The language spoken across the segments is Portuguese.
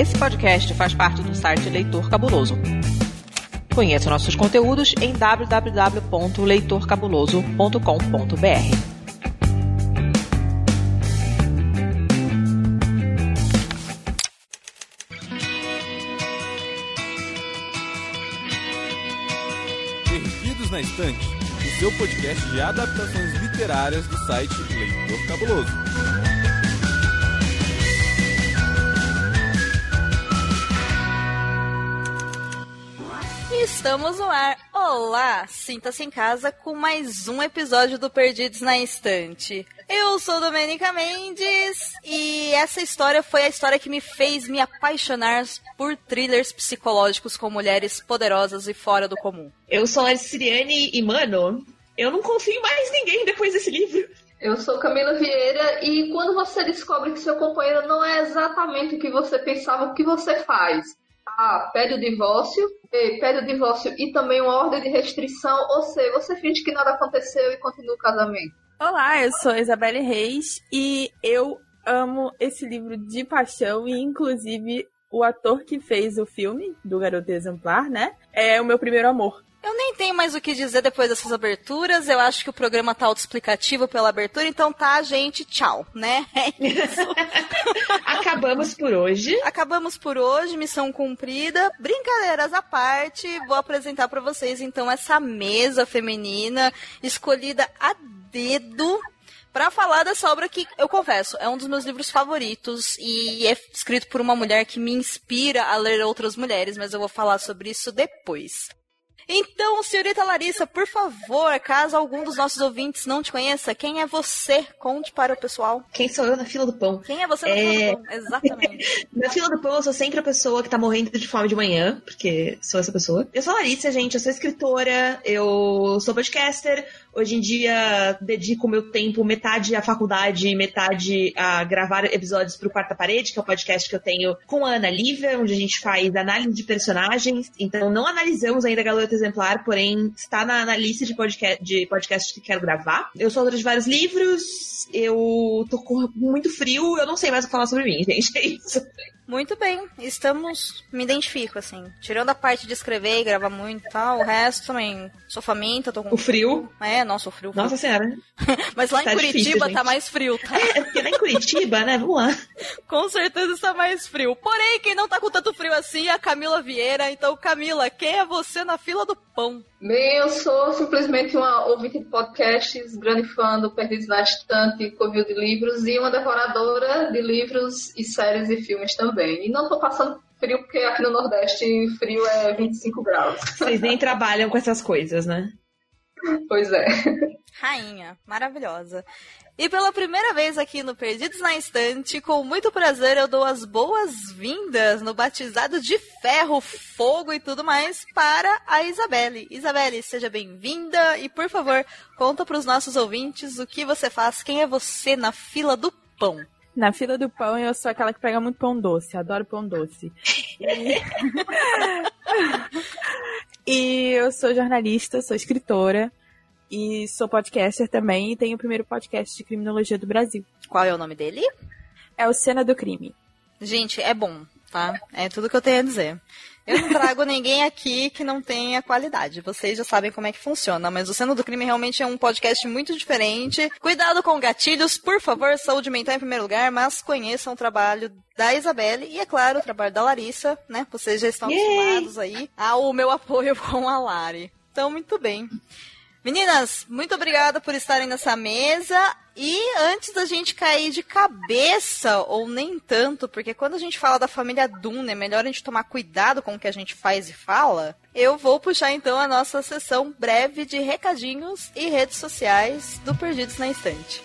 Esse podcast faz parte do site Leitor Cabuloso. Conheça nossos conteúdos em www.leitorcabuloso.com.br. Na Estante, o seu podcast de adaptações literárias do site Leitor Cabuloso. Estamos no ar. Olá, sinta-se em casa com mais um episódio do Perdidos na Estante. Eu sou Domenica Mendes e essa história foi a história que me fez me apaixonar por thrillers psicológicos com mulheres poderosas e fora do comum. Eu sou a Siriane e, mano, eu não confio em mais ninguém depois desse livro. Eu sou Camila Vieira e quando você descobre que seu companheiro não é exatamente o que você pensava, o que você faz? A. Pede o divórcio. Pede o divórcio e também uma ordem de restrição. Ou C. Você finge que nada aconteceu e continua o casamento. Olá, eu sou Isabelle Reis e eu amo esse livro de paixão e inclusive o ator que fez o filme do Garoto Exemplar, né? É o meu primeiro amor. Eu nem tenho mais o que dizer depois dessas aberturas. Eu acho que o programa tá autoexplicativo pela abertura, então tá, gente, tchau, né? É isso. Acabamos por hoje. Acabamos por hoje, missão cumprida. Brincadeiras à parte, vou apresentar para vocês então essa mesa feminina escolhida a dedo para falar dessa obra que, eu confesso, é um dos meus livros favoritos e é escrito por uma mulher que me inspira a ler outras mulheres, mas eu vou falar sobre isso depois. Então, senhorita Larissa, por favor, caso algum dos nossos ouvintes não te conheça, quem é você? Conte para o pessoal. Quem sou eu na fila do pão? Quem é você na É. fila do pão? Exatamente. Na fila do pão, eu sou sempre a pessoa que tá morrendo de fome de manhã, porque sou essa pessoa. Eu sou a Larissa, gente, eu sou escritora, eu sou podcaster. Hoje em dia, dedico meu tempo metade à faculdade, metade a gravar episódios pro Quarta Parede, que é o podcast que eu tenho com a Ana Lívia, onde a gente faz análise de personagens. Então, não analisamos ainda Garota Exemplar, porém, está na, na lista de, de podcasts que quero gravar. Eu sou autora de vários livros, eu tô com muito frio, eu não sei mais o que falar sobre mim, gente. É isso. Muito bem, estamos. Me identifico, assim. Tirando a parte de escrever e gravar muito e tal, o resto também. Sou faminta, tô com. O frio. É, nossa, o frio. Nossa senhora. Mas lá tá em Curitiba difícil, tá mais frio, tá? É porque lá em Curitiba, né? Vamos lá. Com certeza está mais frio. Porém, quem não tá com tanto frio assim é a Camila Vieira. Então, Camila, quem é você na fila do pão? Bem, eu sou simplesmente uma ouvinte de podcasts, grande fã do Perdidos na Estante, Covil de Livros e uma devoradora de livros e séries e filmes também. E não tô passando frio porque aqui no Nordeste frio é 25 graus. Vocês nem trabalham com essas coisas, né? Pois é. Rainha, maravilhosa. E pela primeira vez aqui no Perdidos na Estante, com muito prazer eu dou as boas-vindas no batizado de ferro, fogo e tudo mais para a Isabelle. Isabelle, seja bem-vinda e por favor, conta para os nossos ouvintes o que você faz, quem é você na fila do pão. Na fila do pão, eu sou aquela que pega muito pão doce. Adoro pão doce. E... e eu sou jornalista, sou escritora. E sou podcaster também. E tenho o primeiro podcast de criminologia do Brasil. Qual é o nome dele? É o Cena do Crime. Gente, é bom, tá? É tudo que eu tenho a dizer. Eu não trago ninguém aqui que não tenha qualidade. Vocês já sabem como é que funciona, mas o Cena do Crime realmente é um podcast muito diferente. Cuidado com gatilhos, por favor, saúde mental em primeiro lugar, mas conheçam o trabalho da Isabelle e, é claro, o trabalho da Larissa, né? Vocês já estão Yay! acostumados aí ao meu apoio com a Lari. Então, muito bem. Meninas, muito obrigada por estarem nessa mesa. E antes da gente cair de cabeça, ou nem tanto, porque quando a gente fala da família Duna, é melhor a gente tomar cuidado com o que a gente faz e fala. Eu vou puxar então a nossa sessão breve de recadinhos e redes sociais do Perdidos na Estante.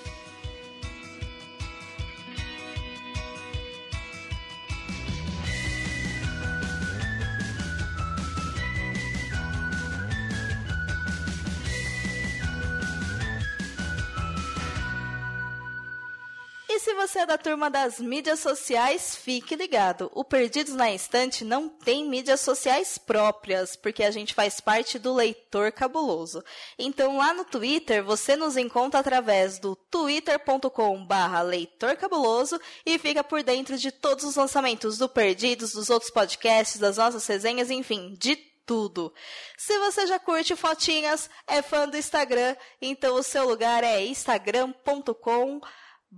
Você é da turma das mídias sociais, fique ligado. O Perdidos na Estante não tem mídias sociais próprias, porque a gente faz parte do Leitor Cabuloso. Então lá no Twitter você nos encontra através do twitter.com/barra Leitor Cabuloso e fica por dentro de todos os lançamentos do Perdidos, dos outros podcasts, das nossas resenhas, enfim, de tudo. Se você já curte fotinhas, é fã do Instagram, então o seu lugar é instagram.com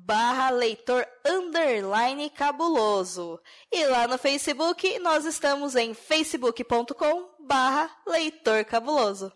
barra leitor underline cabuloso. E lá no Facebook, nós estamos em facebook.com barra leitor cabuloso.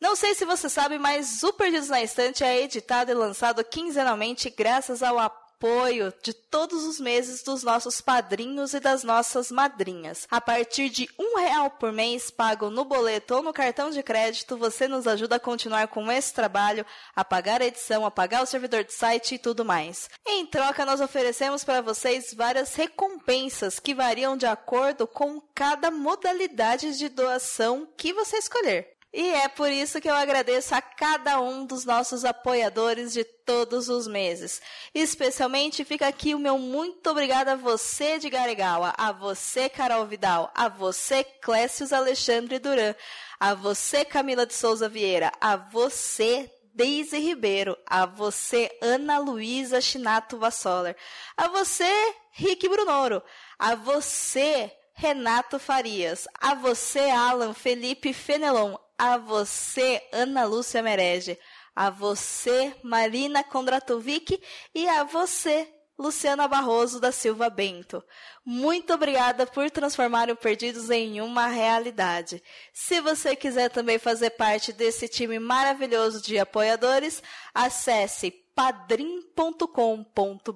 Não sei se você sabe, mas o Perdidos na Estante é editado e lançado quinzenalmente graças ao apoio apoio de todos os meses dos nossos padrinhos e das nossas madrinhas. A partir de um real por mês, pago no boleto ou no cartão de crédito, você nos ajuda a continuar com esse trabalho, a pagar a edição, a pagar o servidor de site e tudo mais. Em troca, nós oferecemos para vocês várias recompensas que variam de acordo com cada modalidade de doação que você escolher. E é por isso que eu agradeço a cada um dos nossos apoiadores de todos os meses. Especialmente fica aqui o meu muito obrigado a você de Garegawa, a você Carol Vidal, a você Clécius Alexandre Duran, a você Camila de Souza Vieira, a você Deise Ribeiro, a você Ana Luísa Chinato Vassoler, a você Rick Brunoro, a você Renato Farias, a você Alan Felipe Fenelon, a você, Ana Lúcia Merege, a você, Marina Kondratovic e a você, Luciana Barroso da Silva Bento. Muito obrigada por transformar o Perdidos em uma realidade. Se você quiser também fazer parte desse time maravilhoso de apoiadores, acesse padrim.com.br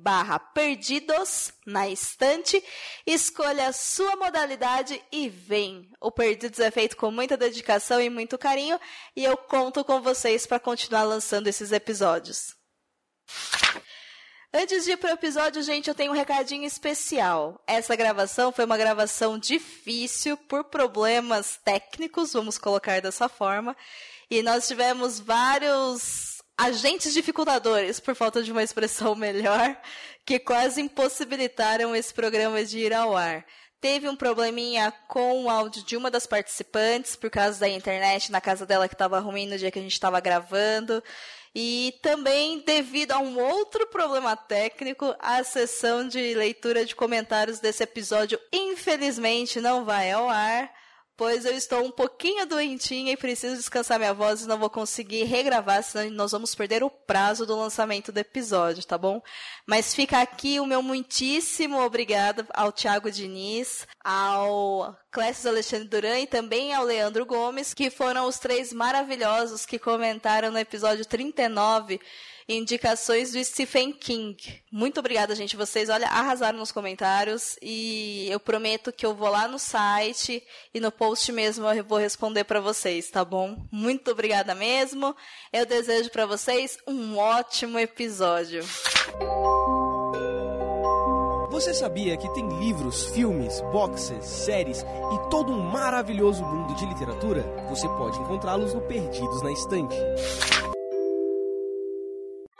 barra perdidos na estante, escolha a sua modalidade e vem. O Perdidos é feito com muita dedicação e muito carinho e eu conto com vocês para continuar lançando esses episódios. Antes de ir para o episódio, gente, eu tenho um recadinho especial. Essa gravação foi uma gravação difícil por problemas técnicos, vamos colocar dessa forma. E nós tivemos vários agentes dificultadores, por falta de uma expressão melhor, que quase impossibilitaram esse programa de ir ao ar. Teve um probleminha com o áudio de uma das participantes, por causa da internet na casa dela que estava ruim no dia que a gente estava gravando. E também devido a um outro problema técnico, a sessão de leitura de comentários desse episódio, infelizmente, não vai ao ar pois eu estou um pouquinho doentinha e preciso descansar minha voz e não vou conseguir regravar, senão nós vamos perder o prazo do lançamento do episódio, tá bom? Mas fica aqui o meu muitíssimo obrigado ao Thiago Diniz, ao Clécio Alexandre Duran e também ao Leandro Gomes, que foram os três maravilhosos que comentaram no episódio 39 indicações do Stephen King. Muito obrigada, gente. Vocês, olha, arrasaram nos comentários e eu prometo que eu vou lá no site e no post mesmo eu vou responder para vocês, tá bom? Muito obrigada mesmo. Eu desejo para vocês um ótimo episódio. Você sabia que tem livros, filmes, boxes, séries e todo um maravilhoso mundo de literatura? Você pode encontrá-los no Perdidos na Estante.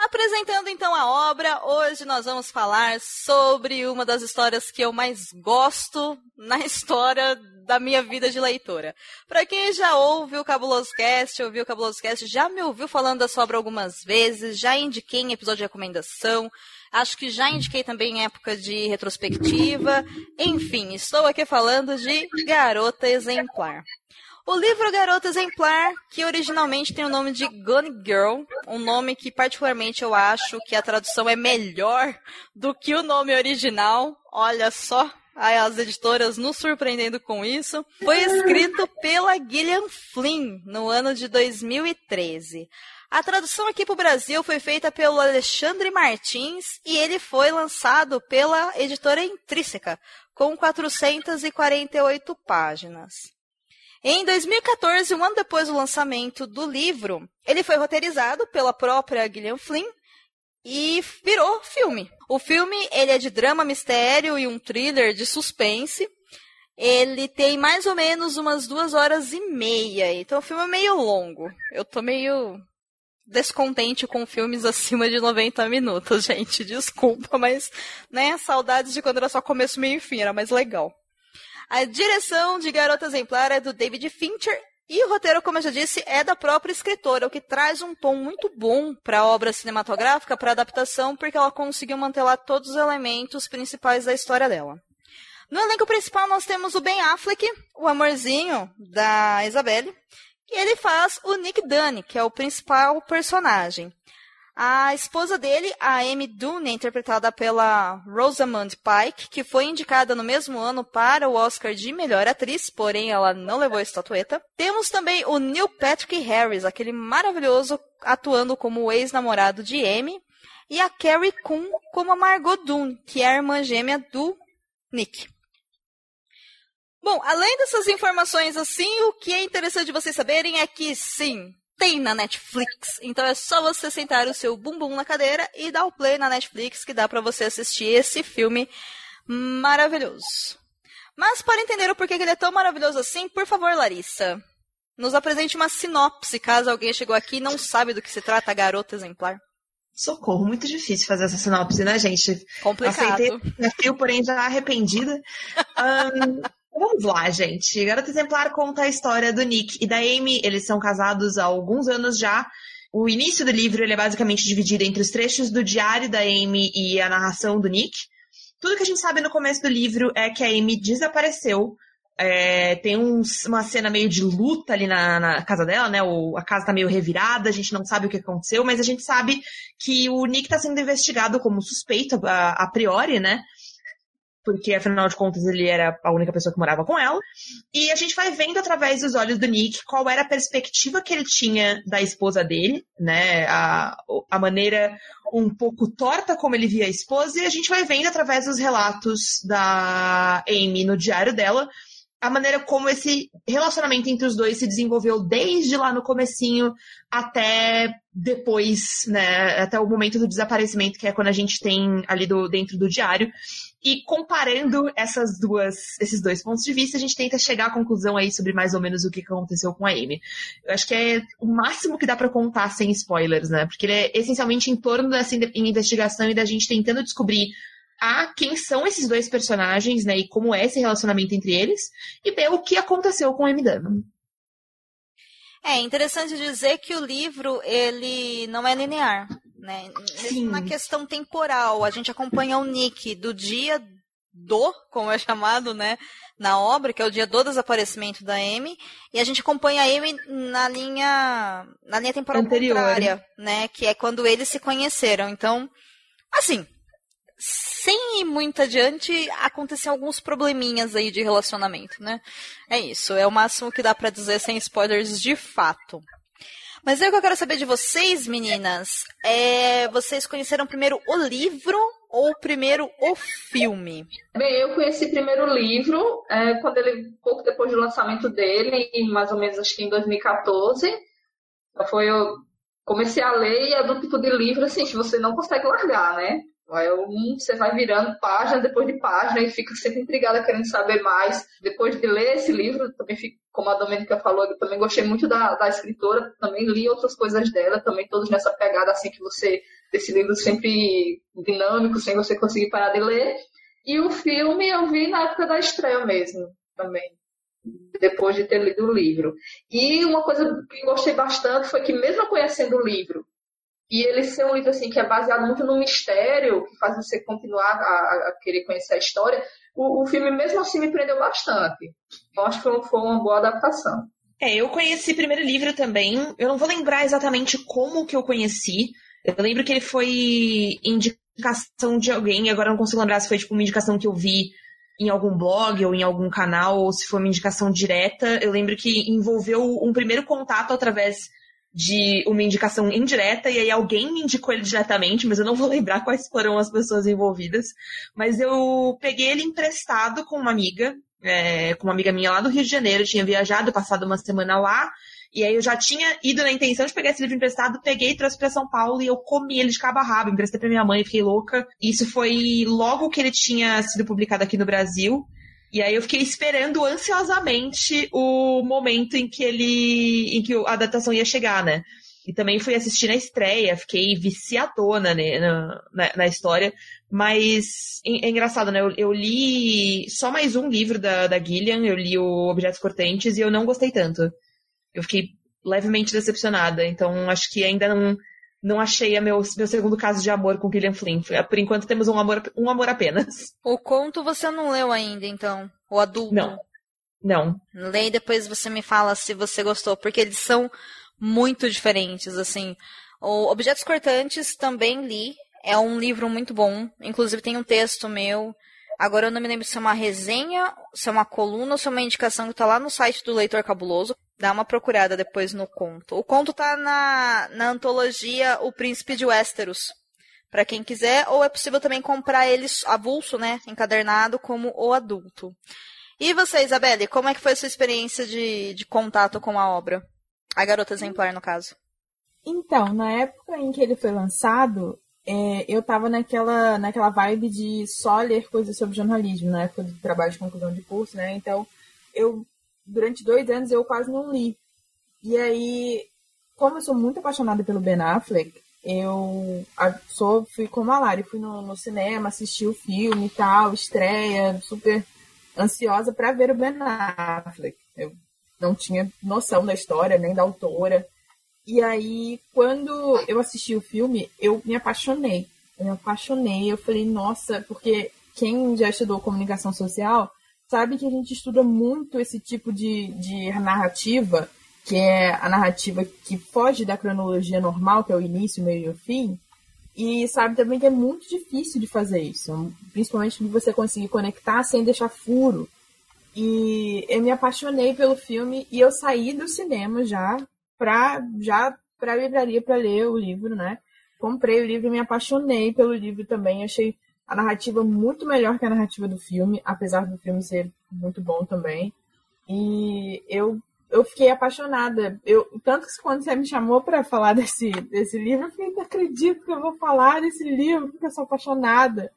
Apresentando então a obra, hoje nós vamos falar sobre uma das histórias que eu mais gosto na história da minha vida de leitora. Para quem já ouve o Cabuloso Cast, ouviu o Cabuloso Cast, já me ouviu falando da obra algumas vezes, já indiquei em episódio de recomendação, acho que já indiquei também em época de retrospectiva. Enfim, estou aqui falando de Garota Exemplar. O livro Garota Exemplar, que originalmente tem o nome de Gone Girl, um nome que particularmente eu acho que a tradução é melhor do que o nome original. Olha só, as editoras nos surpreendendo com isso. Foi escrito pela Gillian Flynn no ano de 2013. A tradução aqui para o Brasil foi feita pelo Alexandre Martins e ele foi lançado pela editora Intrínseca, com 448 páginas. Em 2014, um ano depois do lançamento do livro, ele foi roteirizado pela própria Gillian Flynn e virou filme. O filme ele é de drama, mistério e um thriller de suspense. Ele tem mais ou menos umas duas horas e meia, então o filme é meio longo. Eu tô meio descontente com filmes acima de 90 minutos, gente. Desculpa, mas, né, saudades de quando era só começo, meio e fim, era mais legal. A direção de Garota Exemplar é do David Fincher e o roteiro, como eu já disse, é da própria escritora, o que traz um tom muito bom para a obra cinematográfica, para a adaptação, porque ela conseguiu manter lá todos os elementos principais da história dela. No elenco principal nós temos o Ben Affleck, o amorzinho da Isabelle, e ele faz o Nick Dunne, que é o principal personagem. A esposa dele, a Amy Dunne, é interpretada pela Rosamund Pike, que foi indicada no mesmo ano para o Oscar de melhor atriz, porém ela não levou a estatueta. Temos também o Neil Patrick Harris, aquele maravilhoso atuando como o ex-namorado de Amy, e a Carrie Coon como a Margot Dunne, que é a irmã gêmea do Nick. Bom, além dessas informações assim, o que é interessante vocês saberem é que sim, tem na Netflix. Então é só você sentar o seu bumbum na cadeira e dar o play na Netflix que dá para você assistir esse filme maravilhoso. Mas para entender o porquê que ele é tão maravilhoso assim, por favor, Larissa, nos apresente uma sinopse, caso alguém chegou aqui e não sabe do que se trata a garota exemplar. Socorro, muito difícil fazer essa sinopse, né, gente? Complicado. Aceitei o desafio, porém já arrependida. Um, Vamos lá, gente. Garota Exemplar conta a história do Nick e da Amy. Eles são casados há alguns anos já. O início do livro é basicamente dividido entre os trechos do diário da Amy e a narração do Nick. Tudo que a gente sabe no começo do livro é que a Amy desapareceu. É, tem uma cena meio de luta ali na, na casa dela, né? O, a casa tá meio revirada, a gente não sabe o que aconteceu, mas a gente sabe que o Nick tá sendo investigado como suspeito a, a priori, né? Porque afinal de contas ele era a única pessoa que morava com ela. E a gente vai vendo através dos olhos do Nick qual era a perspectiva que ele tinha da esposa dele, né? A, a maneira um pouco torta como ele via a esposa, e a gente vai vendo através dos relatos da Amy no diário dela a maneira como esse relacionamento entre os dois se desenvolveu desde lá no comecinho até depois, né, até o momento do desaparecimento, que é quando a gente tem ali do, dentro do diário. E comparando essas duas, esses dois pontos de vista, a gente tenta chegar à conclusão aí sobre mais ou menos o que aconteceu com a Amy. Eu acho que é o máximo que dá para contar sem spoilers, né? Porque ele é essencialmente em torno dessa investigação e da gente tentando descobrir a quem são esses dois personagens, né, e como é esse relacionamento entre eles, e ver o que aconteceu com o M. É interessante dizer que o livro ele não é linear, né? Sim. Uma questão temporal. A gente acompanha o Nick do dia do, como é chamado, né, na obra, que é o dia do desaparecimento da Amy, e a gente acompanha a Amy na linha na linha temporal Anterior. contrária, né, que é quando eles se conheceram. Então, assim, sem ir muito adiante, acontecem alguns probleminhas aí de relacionamento, né? É isso, é o máximo que dá para dizer sem spoilers de fato. Mas aí o que eu quero saber de vocês, meninas, é vocês conheceram primeiro o livro ou primeiro o filme? Bem, eu conheci primeiro o livro, é, quando ele, pouco depois do lançamento dele, mais ou menos acho que em 2014. Foi eu comecei a ler e a do tipo de livro, assim, que você não consegue largar, né? Vai um, você vai virando página depois de página e fica sempre intrigada querendo saber mais. Depois de ler esse livro, também fico, como a Domênica falou, eu também gostei muito da, da escritora, também li outras coisas dela, também todos nessa pegada assim que você, desse livro sempre dinâmico, sem você conseguir parar de ler. E o filme eu vi na época da estreia mesmo, também depois de ter lido o livro. E uma coisa que gostei bastante foi que, mesmo conhecendo o livro e ele ser um livro assim que é baseado muito no mistério, que faz você continuar a, a querer conhecer a história, o, o, filme mesmo assim me prendeu bastante. Eu acho que foi, uma boa adaptação. É, eu conheci o primeiro livro também. Eu não vou lembrar exatamente como que eu conheci. Eu lembro que ele foi indicação de alguém, agora não consigo lembrar se foi tipo uma indicação que eu vi em algum blog ou em algum canal, ou se foi uma indicação direta. Eu lembro que envolveu um primeiro contato através de uma indicação indireta, e aí alguém me indicou ele diretamente, mas eu não vou lembrar quais foram as pessoas envolvidas. Mas eu peguei ele emprestado com uma amiga, é, com uma amiga minha lá do Rio de Janeiro, tinha viajado, passado uma semana lá, e aí eu já tinha ido na intenção de pegar esse livro emprestado, peguei, trouxe para São Paulo e eu comi ele de cabo a rabo, emprestei pra minha mãe, fiquei louca. Isso foi logo que ele tinha sido publicado aqui no Brasil. E aí eu fiquei esperando ansiosamente o momento em que ele. em que a adaptação ia chegar, né? E também fui assistir na estreia, fiquei viciadona né, na, na, na, história. Mas é, é engraçado, né? Eu, eu, li só mais um livro da, da Gillian, eu li o Objetos Cortantes e eu não gostei tanto. Eu fiquei levemente decepcionada. Então acho que ainda não, não achei a meu, meu segundo caso de amor com Gillian Flynn. Por enquanto temos um amor, um amor apenas. O conto você não leu ainda, então? O adulto? Não. Não. Leia e depois você me fala se você gostou, porque eles são muito diferentes, assim. O Objetos Cortantes também li. É um livro muito bom. Inclusive tem um texto meu. Agora eu não me lembro se é uma resenha, se é uma coluna ou se é uma indicação que está lá no site do Leitor Cabuloso. Dá uma procurada depois no conto. O conto tá na, na antologia O Príncipe de Westeros. Para quem quiser, ou é possível também comprar eles avulso, né, encadernado como o adulto. E você, Isabelle, como é que foi a sua experiência de, de contato com a obra? A garota exemplar, no caso. Então, na época em que ele foi lançado, é, eu tava naquela, naquela vibe de só ler coisas sobre jornalismo, na época do trabalho de conclusão de curso, né? Então, eu, durante dois anos, eu quase não li. E aí, como eu sou muito apaixonada pelo Ben Affleck, eu sou, fui como a Lari, fui no, no cinema, assisti o filme e tal, estreia, super ansiosa para ver o Ben Affleck. Eu não tinha noção da história, nem da autora. E aí, quando eu assisti o filme, eu me apaixonei. Eu me apaixonei. Eu falei, nossa, porque quem já estudou comunicação social sabe que a gente estuda muito esse tipo de, de narrativa, que é a narrativa que foge da cronologia normal, que é o início, meio e o fim. E sabe também que é muito difícil de fazer isso, principalmente de você conseguir conectar sem deixar furo. E eu me apaixonei pelo filme e eu saí do cinema já pra, já pra livraria para ler o livro, né? Comprei o livro e me apaixonei pelo livro também. Achei a narrativa muito melhor que a narrativa do filme, apesar do filme ser muito bom também. E eu, eu fiquei apaixonada. Eu, tanto que quando você me chamou para falar desse, desse livro, eu fiquei, não acredito que eu vou falar desse livro, porque eu sou apaixonada.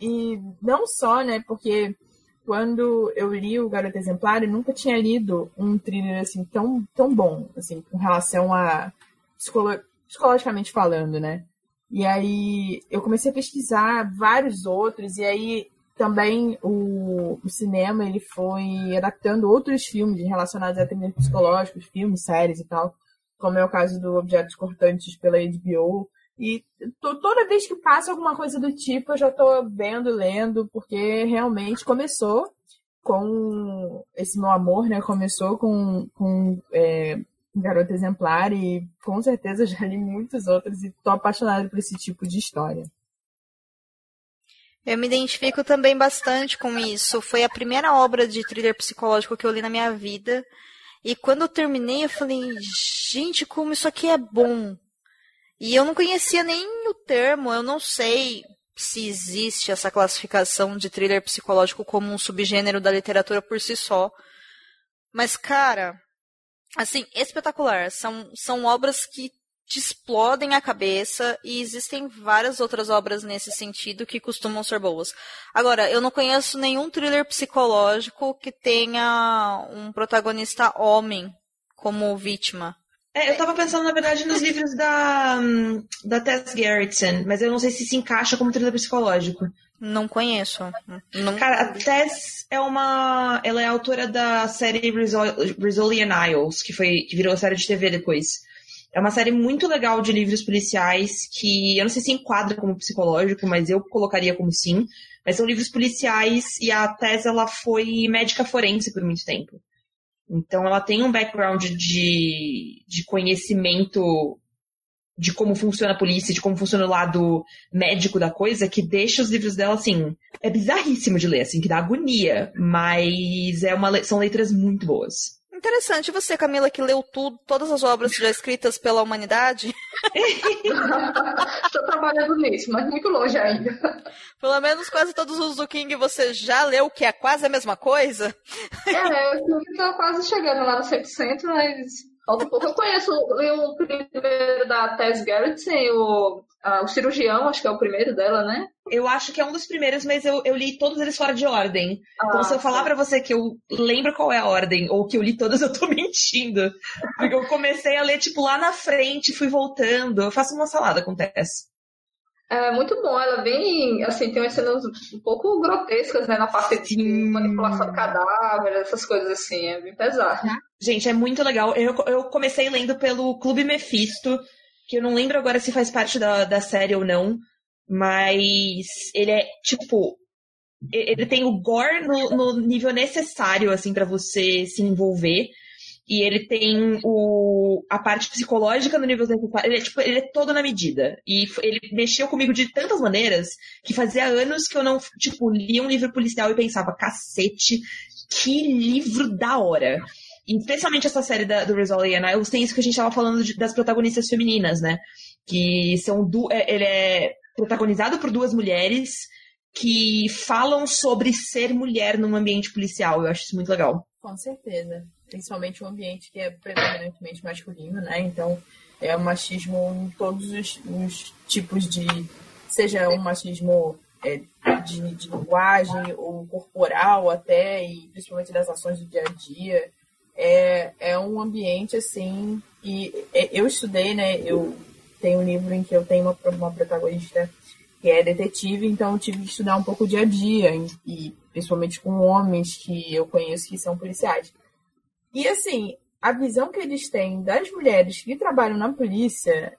E não só, né, porque quando eu li o Garoto Exemplar, eu nunca tinha lido um thriller assim tão, tão bom, assim, com relação a psicolo psicologicamente falando, né? E aí eu comecei a pesquisar vários outros, e aí também o, o cinema ele foi adaptando outros filmes relacionados a temas psicológicos, filmes, séries e tal, como é o caso do Objetos Cortantes pela HBO. E toda vez que passa alguma coisa do tipo, eu já estou vendo, lendo, porque realmente começou com esse meu amor, né? Começou com, com é, Garota Exemplar e com certeza já li muitos outros e estou apaixonada por esse tipo de história. Eu me identifico também bastante com isso. Foi a primeira obra de thriller psicológico que eu li na minha vida. E quando eu terminei, eu falei, gente, como isso aqui é bom. E eu não conhecia nem o termo, eu não sei se existe essa classificação de thriller psicológico como um subgênero da literatura por si só. Mas, cara, assim, espetacular. São, são obras que te explodem a cabeça e existem várias outras obras nesse sentido que costumam ser boas. Agora, eu não conheço nenhum thriller psicológico que tenha um protagonista homem como vítima. É, eu tava pensando, na verdade, nos livros da, da Tess Gerritsen, mas eu não sei se se encaixa como thriller psicológico. Não conheço. Não... Cara, a Tess é uma. Ela é autora da série Brazilian Isles, que, foi, que virou série de TV depois. É uma série muito legal de livros policiais que eu não sei se enquadra como psicológico, mas eu colocaria como sim. Mas são livros policiais e a Tess ela foi médica forense por muito tempo. Então ela tem um background de, de conhecimento de como funciona a polícia, de como funciona o lado médico da coisa, que deixa os livros dela, assim, é bizarríssimo de ler, assim, que dá agonia, mas é uma, são leituras muito boas. Interessante. E você, Camila, que leu tudo, todas as obras já escritas pela humanidade? Estou trabalhando nisso, mas muito longe ainda. Pelo menos quase todos os do King você já leu, que é quase a mesma coisa? É, eu estou quase chegando lá no 100%, mas Falta um pouco. Eu conheço o primeiro da Tess Gerritsen, o, a, o Cirurgião, acho que é o primeiro dela, né? Eu acho que é um dos primeiros, mas eu, eu li todos eles fora de ordem. Ah, então, se eu falar tá. pra você que eu lembro qual é a ordem, ou que eu li todas, eu tô mentindo. Porque eu comecei a ler, tipo, lá na frente, fui voltando. Eu faço uma salada com Tess. É muito bom, ela é bem, assim, tem umas cenas um pouco grotescas, né, na parte de Sim. manipulação de cadáver, essas coisas assim, é bem pesado. Gente, é muito legal. Eu, eu comecei lendo pelo Clube Mephisto, que eu não lembro agora se faz parte da, da série ou não, mas ele é, tipo, ele tem o gore no, no nível necessário, assim, pra você se envolver. E ele tem o, a parte psicológica no nível necessário. Ele é, tipo, ele é todo na medida. E ele mexeu comigo de tantas maneiras que fazia anos que eu não, tipo, lia um livro policial e pensava, cacete, que livro da hora. E especialmente essa série da, do Rizzoli and Isles tem isso que a gente tava falando de- das protagonistas femininas, né? Que são du é- ele é protagonizado por duas mulheres que falam sobre ser mulher num ambiente policial. Eu acho isso muito legal. Com certeza. Principalmente um ambiente que é predominantemente masculino, né? Então é um machismo em todos os, os tipos de. Seja um machismo é, de, de linguagem ou corporal até, e principalmente das ações do dia a dia. É, é um ambiente assim. E é, eu estudei, né? Eu tenho um livro em que eu tenho uma, uma protagonista que é detetive, então eu tive que estudar um pouco o dia a dia, e, principalmente com homens que eu conheço que são policiais. E assim, a visão que eles têm das mulheres que trabalham na polícia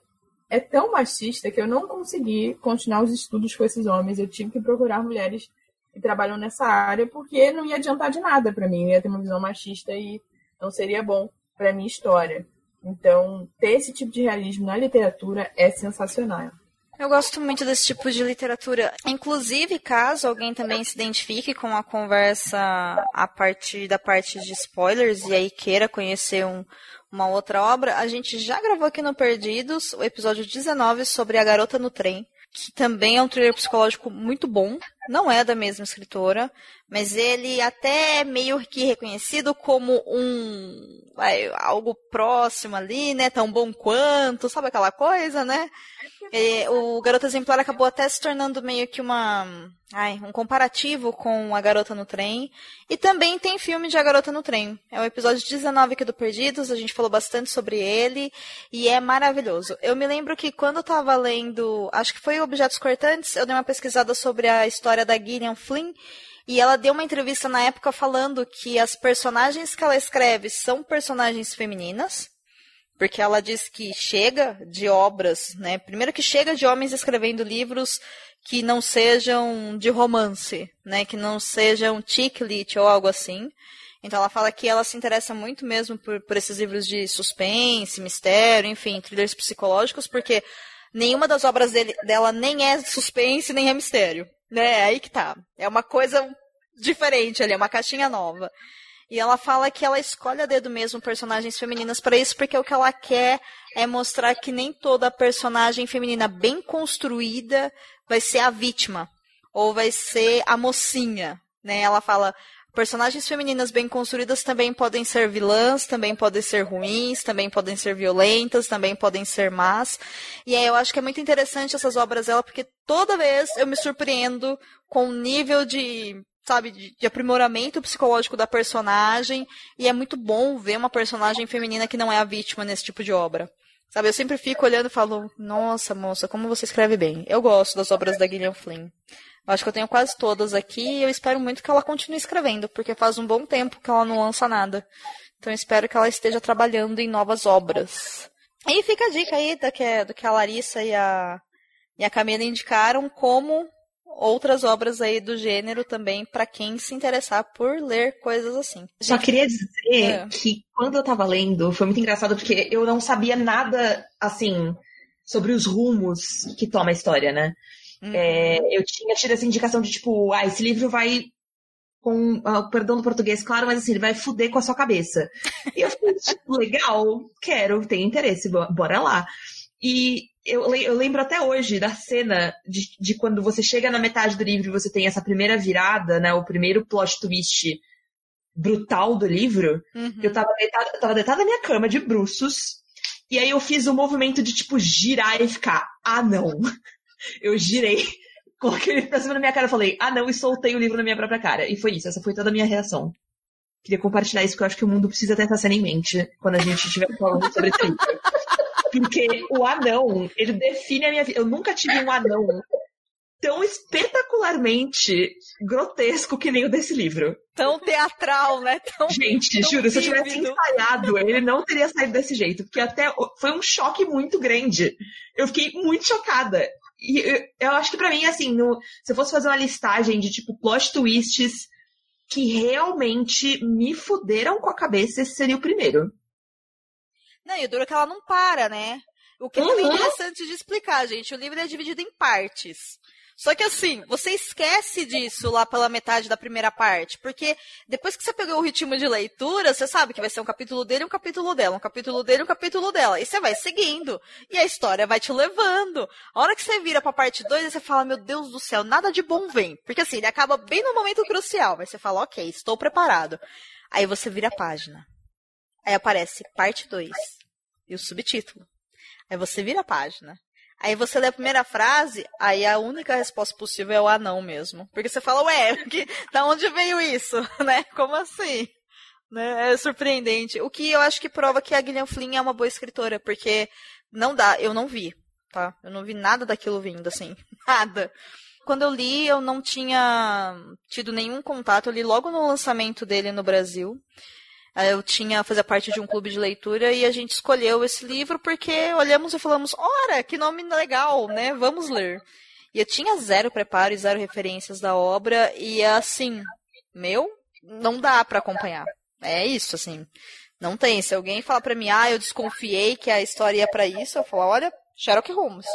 é tão machista que eu não consegui continuar os estudos com esses homens. Eu tive que procurar mulheres que trabalham nessa área porque não ia adiantar de nada para mim. Eu ia ter uma visão machista e não seria bom para minha história. Então, ter esse tipo de realismo na literatura é sensacional. Eu gosto muito desse tipo de literatura. Inclusive, caso alguém também se identifique com a conversa a partir da parte de spoilers e aí queira conhecer um- uma outra obra, a gente já gravou aqui no Perdidos o episódio 19 sobre A Garota no Trem, que também é um thriller psicológico muito bom. Não é da mesma escritora, mas ele até é meio que reconhecido como um vai, algo próximo ali, né? Tão bom quanto, sabe aquela coisa, né? É, o Garota Exemplar acabou até se tornando meio que uma. Ai, um comparativo com A Garota no Trem. E também tem filme de A Garota no Trem. É o episódio 19 aqui do Perdidos, a gente falou bastante sobre ele. E é maravilhoso. Eu me lembro que quando eu tava lendo. Acho que foi Objetos Cortantes, eu dei uma pesquisada sobre a história da Gillian Flynn. E ela deu uma entrevista na época falando que as personagens que ela escreve são personagens femininas porque ela diz que chega de obras, né? Primeiro que chega de homens escrevendo livros que não sejam de romance, né? Que não sejam chick lit ou algo assim. Então ela fala que ela se interessa muito mesmo por, por esses livros de suspense, mistério, enfim, thrillers psicológicos, porque nenhuma das obras dele, dela nem é suspense nem é mistério, né? Aí que tá. É uma coisa diferente ali, é uma caixinha nova. E ela fala que ela escolhe a dedo mesmo personagens femininas para isso, porque o que ela quer é mostrar que nem toda personagem feminina bem construída vai ser a vítima ou vai ser a mocinha, né? Ela fala personagens femininas bem construídas também podem ser vilãs, também podem ser ruins, também podem ser violentas, também podem ser más. E aí eu acho que é muito interessante essas obras dela, porque toda vez eu me surpreendo com o nível de sabe, de, de aprimoramento psicológico da personagem, e é muito bom ver uma personagem feminina que não é a vítima nesse tipo de obra. Sabe, eu sempre fico olhando e falo, nossa, moça, como você escreve bem. Eu gosto das obras da Gillian Flynn. Eu acho que eu tenho quase todas aqui e eu espero muito que ela continue escrevendo, porque faz um bom tempo que ela não lança nada. Então eu espero que ela esteja trabalhando em novas obras. E fica a dica aí do que, do que a Larissa e a, e a Camila indicaram como outras obras aí do gênero também para quem se interessar por ler coisas assim. Só queria dizer É. que quando eu tava lendo, foi muito engraçado porque eu não sabia nada, assim, sobre os rumos que toma a história, né? Uhum. É, eu tinha tido essa indicação de tipo, ah, esse livro vai com, ah, perdão do português, claro, mas assim, ele vai fuder com a sua cabeça. E eu fiquei, tipo, legal, quero, tenho interesse, bo- bora lá. E eu, eu lembro até hoje da cena de, de quando você chega na metade do livro e você tem essa primeira virada, né, o primeiro plot twist brutal do livro, Uhum. eu tava deitada, eu tava deitada na minha cama de bruços, e aí eu fiz o movimento de, tipo, girar e ficar, ah, não. Eu girei, coloquei ele pra cima da minha cara e falei, ah, não, e soltei o livro na minha própria cara. E foi isso, essa foi toda a minha reação. Queria compartilhar isso, porque eu acho que o mundo precisa ter essa cena em mente quando a gente estiver falando sobre esse livro. Porque o anão, ele define a minha vida. Eu nunca tive um anão tão espetacularmente grotesco que nem o desse livro. Tão teatral, né? Tão... Gente, tão juro, se eu tivesse vívido. ensaiado, ele não teria saído desse jeito. Porque até foi um choque muito grande. Eu fiquei muito chocada. E eu, eu acho que pra mim, assim, no- se eu fosse fazer uma listagem de, tipo, plot twists que realmente me fuderam com a cabeça, esse seria o primeiro. Não, e o duro é que ela não para, né? O que é também Uhum. interessante de explicar, gente. O livro é dividido em partes. Só que assim, você esquece disso lá pela metade da primeira parte, porque depois que você pegou o ritmo de leitura, você sabe que vai ser um capítulo dele, um capítulo dela, um capítulo dele, um capítulo dela, e você vai seguindo, e a história vai te levando. A hora que você vira pra parte 2, você fala, meu Deus do céu, nada de bom vem. Porque assim, ele acaba bem no momento crucial, mas você fala, ok, estou preparado. Aí você vira a página. Aí aparece parte 2 e o subtítulo. Aí você vira a página. Aí você lê a primeira frase, aí a única resposta possível é o anão mesmo. Porque você fala, ué, que, da onde veio isso? Né? Como assim? Né? É surpreendente. O que eu acho que prova que a Gillian Flynn é uma boa escritora, porque não dá, eu não vi, tá? Eu não vi nada daquilo vindo, assim. Nada. Quando eu li, eu não tinha tido nenhum contato. Eu li logo no lançamento dele no Brasil. Eu tinha fazia parte de um clube de leitura e a gente escolheu esse livro porque olhamos e falamos, ora, que nome legal, né? Vamos ler. E eu tinha zero preparo e zero referências da obra e assim, meu, não dá pra acompanhar. É isso, assim. Não tem. Se alguém falar pra mim, ah, eu desconfiei que a história ia pra isso, eu falo, olha, Sherlock Holmes.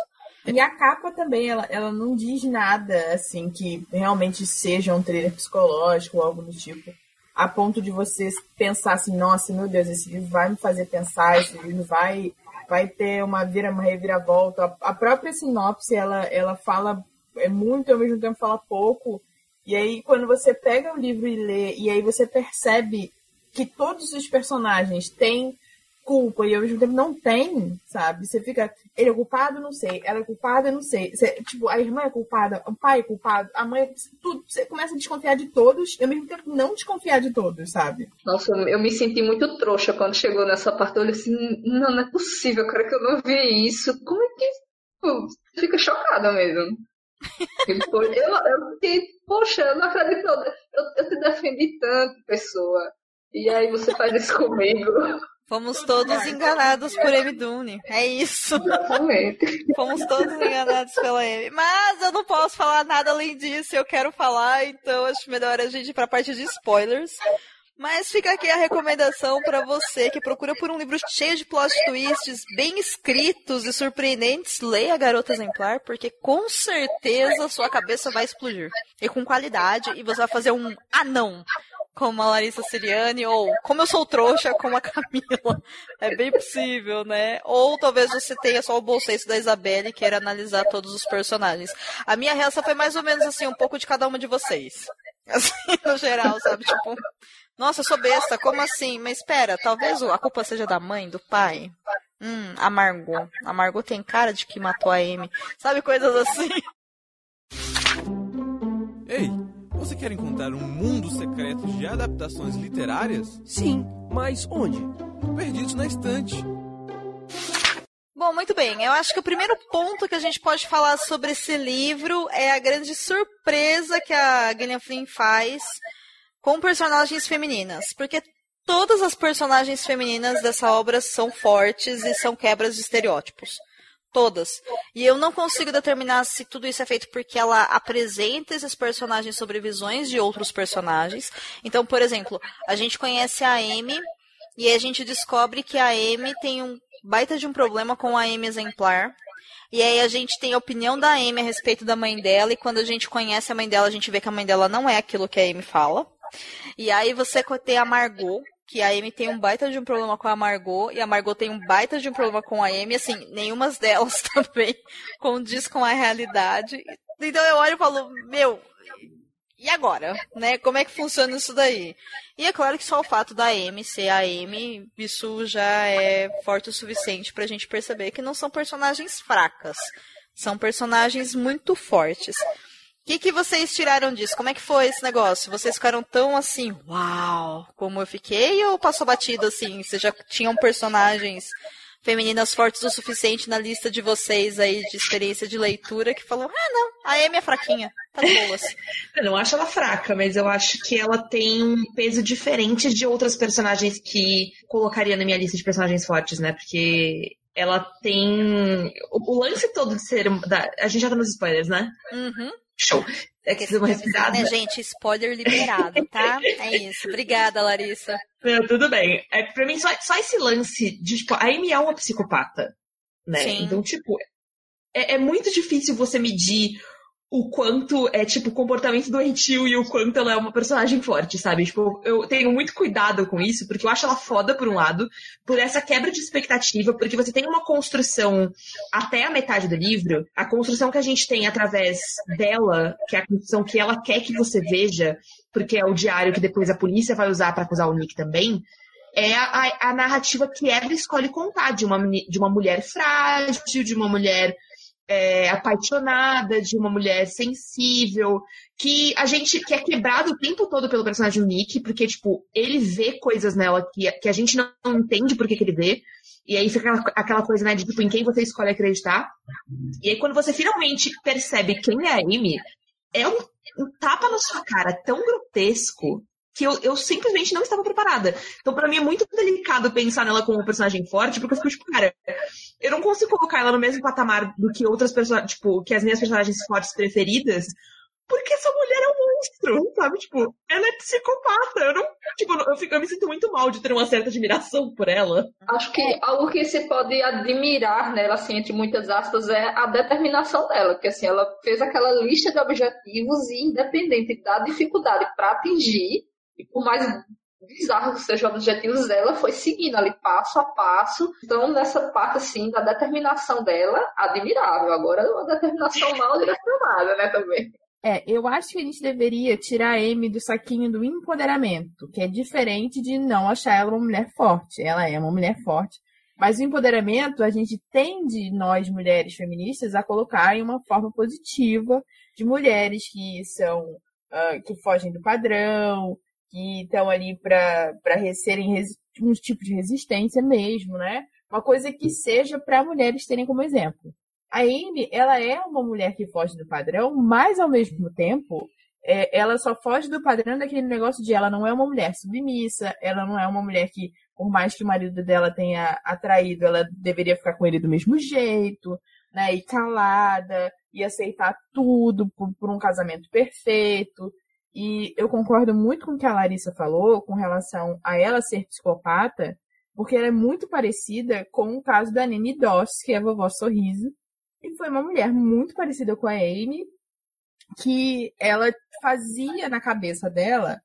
E a capa também, ela, ela não diz nada, assim, que realmente seja um trailer psicológico ou algo do tipo. A ponto de você pensar assim, nossa, meu Deus, esse livro vai me fazer pensar, esse livro vai, vai ter uma vira, uma reviravolta. A, própria sinopse, ela, ela fala é muito ao mesmo tempo fala pouco. E aí, quando você pega o livro e lê, e aí você percebe que todos os personagens têm culpa e ao mesmo tempo não tem, sabe? Você fica, ele é culpado, não sei, ela é culpada, não sei. Você, tipo, a irmã é culpada, o pai é culpado, a mãe, é- tudo. Você começa a desconfiar de todos e ao mesmo tempo não desconfiar de todos, sabe? Nossa, eu me senti muito trouxa quando chegou nessa parte. Eu olhei assim, não, não é possível, cara, que eu não vi isso. Como é que. Pô, você fica chocada mesmo. Eu, eu fiquei, poxa, eu não acredito. Eu, eu te defendi tanto, pessoa. E aí você faz isso comigo. Fomos todos enganados por M. Dune. É isso. Exatamente. Fomos todos enganados pela M. Mas eu não posso falar nada além disso. Eu quero falar, então acho melhor a gente ir pra parte de spoilers. Mas fica aqui a recomendação pra você que procura por um livro cheio de plot twists, bem escritos e surpreendentes. Leia Garota Exemplar, porque com certeza sua cabeça vai explodir. E com qualidade, e você vai fazer um anão. Como a Larissa Siriani, ou como eu sou trouxa, como a Camila. É bem possível, né? Ou talvez você tenha só o bolseiro da Isabelle e queira analisar todos os personagens. A minha reação foi mais ou menos assim, um pouco de cada uma de vocês. Assim, no geral, sabe? Tipo, nossa, eu sou besta, como assim? Mas espera, talvez a culpa seja da mãe, do pai. Hum, a Margot. A Margot tem cara de que matou a Amy. Sabe, coisas assim. Você quer encontrar um mundo secreto de adaptações literárias? Sim, mas onde? Perdidos na estante. Bom, muito bem. Eu acho que o primeiro ponto que a gente pode falar sobre esse livro é a grande surpresa que a Gillian Flynn faz com personagens femininas. Porque todas as personagens femininas dessa obra são fortes e são quebras de estereótipos. Todas. E eu não consigo determinar se tudo isso é feito porque ela apresenta esses personagens sobre visões de outros personagens. Então, por exemplo, a gente conhece a Amy e a gente descobre que a Amy tem um baita de um problema com a Amy exemplar. E aí a gente tem a opinião da Amy a respeito da mãe dela, e quando a gente conhece a mãe dela, a gente vê que a mãe dela não é aquilo que a Amy fala. E aí você tem a Margot, que a Amy tem um baita de um problema com a Margot, e a Margot tem um baita de um problema com a Amy, assim, nenhuma delas também condiz com a realidade. Então eu olho e falo, meu, e agora? Né? Como é que funciona isso daí? E é claro que só o fato da Amy ser a Amy, isso já é forte o suficiente pra gente perceber que não são personagens fracas. São personagens muito fortes. O que, que vocês tiraram disso? Como é que foi esse negócio? Vocês ficaram tão assim, uau, como eu fiquei? Ou passou batido assim? Vocês já tinham personagens femininas fortes o suficiente na lista de vocês aí de experiência de leitura que falou: ah, não, a Amy é fraquinha, tá de boas. Eu não acho ela fraca, mas eu acho que ela tem um peso diferente de outras personagens que colocaria na minha lista de personagens fortes, né? Porque ela tem. O, lance todo de ser. A gente já tá nos spoilers, né? Uhum. Show. É que uma respirada. Né, gente? Spoiler liberado, tá? É isso. Obrigada, Larissa. Não, tudo bem. É, pra mim, só, só esse lance de, tipo, a Amy é uma psicopata, né? Sim. Então, tipo, é, é muito difícil você medir o quanto é, tipo, comportamento doentio e o quanto ela é uma personagem forte, sabe? Tipo, eu tenho muito cuidado com isso, porque eu acho ela foda, por um lado, por essa quebra de expectativa, porque você tem uma construção até a metade do livro, a construção que a gente tem através dela, que é a construção que ela quer que você veja, porque é o diário que depois a polícia vai usar para acusar o Nick também, é a, a, narrativa que ela escolhe contar de uma, de uma mulher frágil, de uma mulher é, apaixonada, de uma mulher sensível, que a gente que é quebrado o tempo todo pelo personagem Nick, porque, tipo, ele vê coisas nela que, que a gente não, entende por que, que ele vê. E aí fica aquela, aquela, coisa, né, de tipo, em quem você escolhe acreditar. E aí quando você finalmente percebe quem é a Amy, é um, um tapa na sua cara tão grotesco que eu, eu simplesmente não estava preparada. Então, para mim, é muito delicado pensar nela como um personagem forte, porque eu fico tipo, cara, eu não consigo colocar ela no mesmo patamar do que outras personagens, tipo, que as minhas personagens fortes preferidas, porque essa mulher é um monstro, sabe? Tipo, ela é psicopata. Eu não, tipo, eu, fico, eu me sinto muito mal de ter uma certa admiração por ela. Acho que algo que se pode admirar nela, assim, entre muitas aspas, é a determinação dela. Porque, assim, ela fez aquela lista de objetivos e, independente da dificuldade para atingir, e por mais bizarro que sejam os objetivos dela, foi seguindo ali passo a passo. Então, nessa parte, assim, da determinação dela, admirável. Agora, uma determinação mal direcionada, né, também. É, eu acho que a gente deveria tirar a Amy do saquinho do empoderamento, que é diferente de não achar ela uma mulher forte. Ela é uma mulher forte. Mas o empoderamento, a gente tende, nós mulheres feministas, a colocar em uma forma positiva de mulheres que são, uh, que fogem do padrão, que estão ali para serem um tipo de resistência mesmo, né? Uma coisa que seja para mulheres terem como exemplo. A Amy, ela é uma mulher que foge do padrão, mas ao mesmo tempo, é, ela só foge do padrão daquele negócio de ela não é uma mulher submissa, ela não é uma mulher que, por mais que o marido dela tenha atraído, ela deveria ficar com ele do mesmo jeito, né? E calada, e aceitar tudo por, por um casamento perfeito. E eu concordo muito com o que a Larissa falou com relação a ela ser psicopata, porque ela é muito parecida com o caso da Nene Doss, que é a vovó Sorriso, e foi uma mulher muito parecida com a Amy, que ela fazia na cabeça dela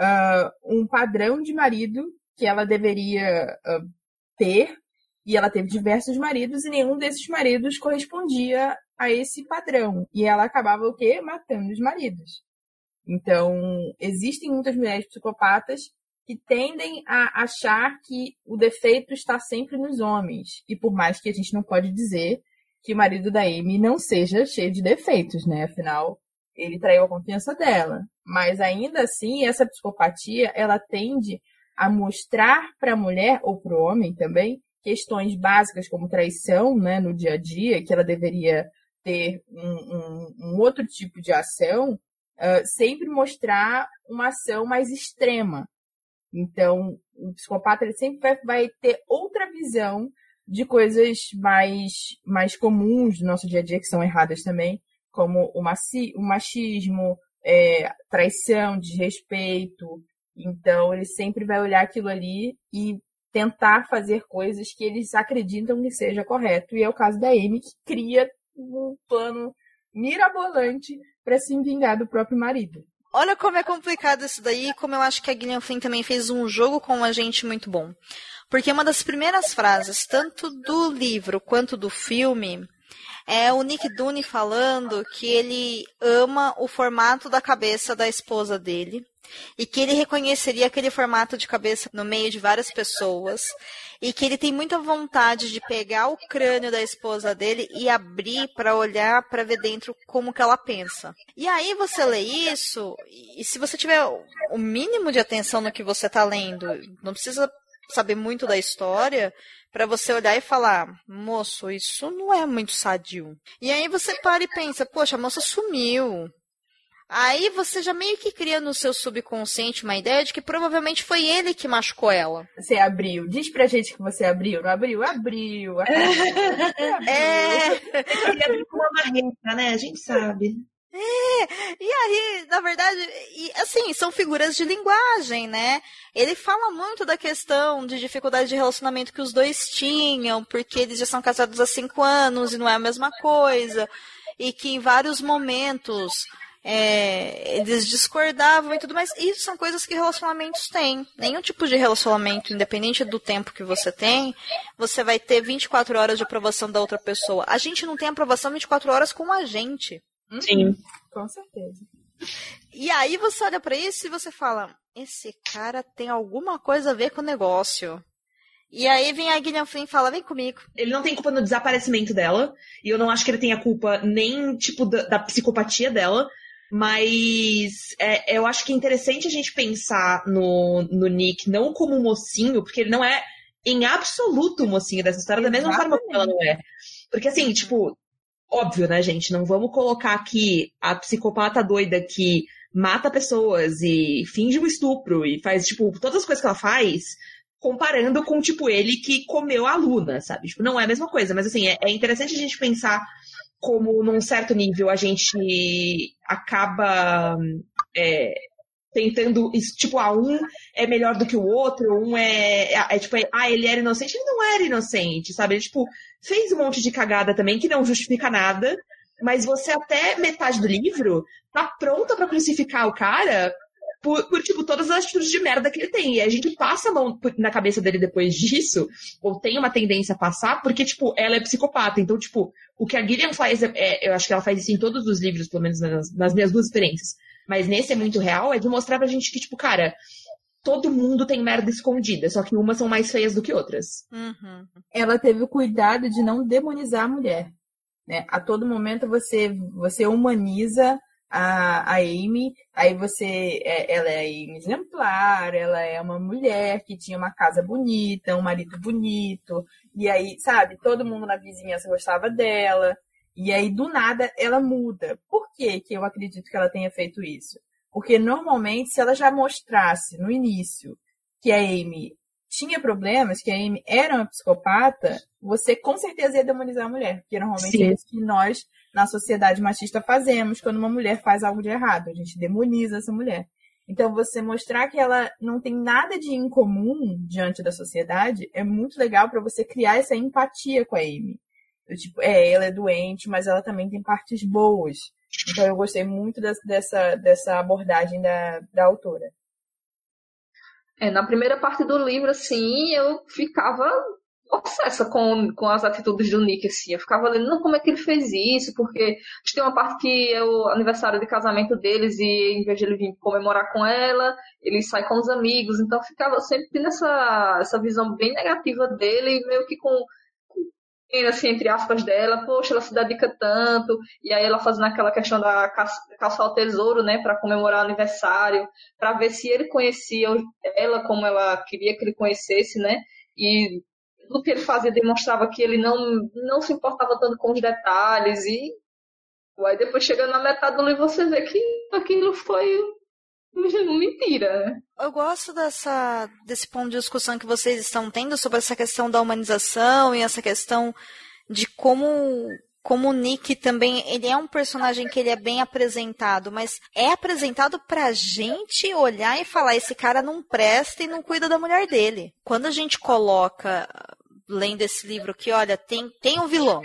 uh, um padrão de marido que ela deveria uh, ter, e ela teve diversos maridos, e nenhum desses maridos correspondia a esse padrão. E ela acabava o quê? Matando os maridos. Então, existem muitas mulheres psicopatas que tendem a achar que o defeito está sempre nos homens. E por mais que a gente não pode dizer que o marido da Amy não seja cheio de defeitos, né? Afinal, ele traiu a confiança dela. Mas ainda assim, essa psicopatia, ela tende a mostrar para a mulher ou para o homem também questões básicas como traição, né, no dia a dia, que ela deveria ter um, um, um outro tipo de ação uh, sempre mostrar uma ação mais extrema. Então, o psicopata ele sempre vai, vai, ter outra visão de coisas mais, mais comuns do nosso dia a dia, que são erradas também, como o, maci, o machismo, é, traição, desrespeito. Então, ele sempre vai olhar aquilo ali e tentar fazer coisas que eles acreditam que seja correto. E é o caso da Amy, que cria um plano mirabolante para se vingar do próprio marido. Olha como é complicado isso daí, como eu acho que a Gillian Flynn também fez um jogo com a gente muito bom. Porque uma das primeiras frases, tanto do livro quanto do filme, é o Nick Dune falando que ele ama o formato da cabeça da esposa dele e que ele reconheceria aquele formato de cabeça no meio de várias pessoas e que ele tem muita vontade de pegar o crânio da esposa dele e abrir para olhar para ver dentro como que ela pensa. E aí você lê isso e se você tiver o mínimo de atenção no que você está lendo, não precisa saber muito da história, para você olhar e falar, moço, isso não é muito sadio. E aí você para e pensa, poxa, a moça sumiu. Aí você já meio que cria no seu subconsciente uma ideia de que provavelmente foi ele que machucou ela. Você abriu. Diz pra gente que você abriu. Não abriu? Abriu. é. Ele abriu com uma marreta, né? A gente sabe. É, e aí, na verdade, e, assim, são figuras de linguagem, né? Ele fala muito da questão de dificuldade de relacionamento que os dois tinham, porque eles já são casados há cinco anos e não é a mesma coisa, e que em vários momentos é, eles discordavam e tudo mais. Isso são coisas que relacionamentos têm. Nenhum tipo de relacionamento, independente do tempo que você tem, você vai ter 24 horas de aprovação da outra pessoa. A gente não tem aprovação 24 horas com a gente. Sim. Com certeza. E aí você olha para isso e você fala: esse cara tem alguma coisa a ver com o negócio. E aí vem a Gillian Flynn e fala: vem comigo. Ele não tem culpa no desaparecimento dela. E eu não acho que ele tenha culpa nem, tipo, da, da psicopatia dela. Mas é, eu acho que é interessante a gente pensar no, no Nick não como um mocinho, porque ele não é em absoluto o mocinho dessa história, da mesma forma que ela não é. Porque assim, tipo, óbvio, né, gente? Não vamos colocar aqui a psicopata doida que mata pessoas e finge um estupro e faz, tipo, todas as coisas que ela faz, comparando com, tipo, ele que comeu a Luna, sabe? Tipo, não é a mesma coisa, mas assim, é, é interessante a gente pensar como, num certo nível, a gente acaba é, tentando, tipo, ah, um é melhor do que o outro, um é, é, é tipo, é, ah, ele era inocente, ele não era inocente, sabe? Ele, tipo, fez um monte de cagada também, que não justifica nada, mas você até metade do livro tá pronta para crucificar o cara por, por, tipo, todas as atitudes de merda que ele tem. E a gente passa a mão na cabeça dele depois disso, ou tem uma tendência a passar, porque, tipo, ela é psicopata. Então, tipo, o que a Gillian faz, é, é, eu acho que ela faz isso em todos os livros, pelo menos nas, nas minhas duas experiências. Mas nesse é muito real, é de mostrar pra gente que, tipo, cara, todo mundo tem merda escondida, só que umas são mais feias do que outras. Uhum. Ela teve o cuidado de não demonizar a mulher. Né? A todo momento você, você humaniza a, a Amy, aí você, é, ela é exemplar, ela é uma mulher que tinha uma casa bonita, um marido bonito, e aí, sabe, todo mundo na vizinhança gostava dela, e aí do nada ela muda. Por que que eu acredito que ela tenha feito isso? Porque normalmente, se ela já mostrasse no início que a Amy tinha problemas, que a Amy era uma psicopata, você com certeza ia demonizar a mulher. Porque normalmente Sim. é isso que nós, na sociedade machista, fazemos quando uma mulher faz algo de errado. A gente demoniza essa mulher. Então, você mostrar que ela não tem nada de incomum diante da sociedade é muito legal para você criar essa empatia com a Amy. Eu, tipo, é, ela é doente, mas ela também tem partes boas. Então eu gostei muito dessa, dessa abordagem da, da autora. É, na primeira parte do livro, assim, eu ficava obsessa com, com as atitudes do Nick, assim. Eu ficava lendo, não, como é que ele fez isso? Porque tem uma parte que é o aniversário de casamento deles e em vez de ele vir comemorar com ela, ele sai com os amigos. Então ficava sempre nessa essa visão bem negativa dele, meio que com assim, entre aspas, dela, poxa, ela se dedica tanto, e aí ela fazendo aquela questão da caça, caçar o tesouro, né, para comemorar o aniversário, para ver se ele conhecia ela como ela queria que ele conhecesse, né, e tudo que ele fazia demonstrava que ele não, não se importava tanto com os detalhes, e aí depois chegando na metade do livro você vê que aquilo foi mentira, né? Eu gosto dessa, desse ponto de discussão que vocês estão tendo sobre essa questão da humanização e essa questão de como como o Nick também, ele é um personagem que ele é bem apresentado, mas é apresentado pra gente olhar e falar, esse cara não presta e não cuida da mulher dele. Quando a gente coloca, lendo esse livro que, olha, tem, tem um vilão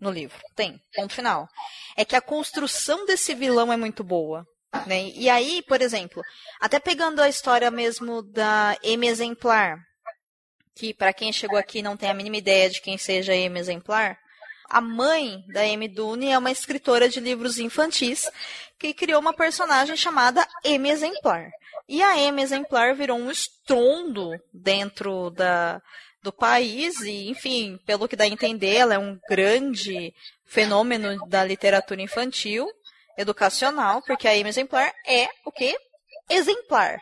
no livro, tem, ponto final. É que a construção desse vilão é muito boa. Né? E aí, por exemplo, até pegando a história mesmo da M exemplar, que para quem chegou aqui não tem a mínima ideia de quem seja M exemplar, A mãe da Amy Dune é uma escritora de livros infantis que criou uma personagem chamada Amy Exemplar. E a Amy Exemplar virou um estrondo dentro da, do país e, enfim, pelo que dá a entender, ela é um grande fenômeno da literatura infantil, educacional, porque a Amy Exemplar é o quê? Exemplar.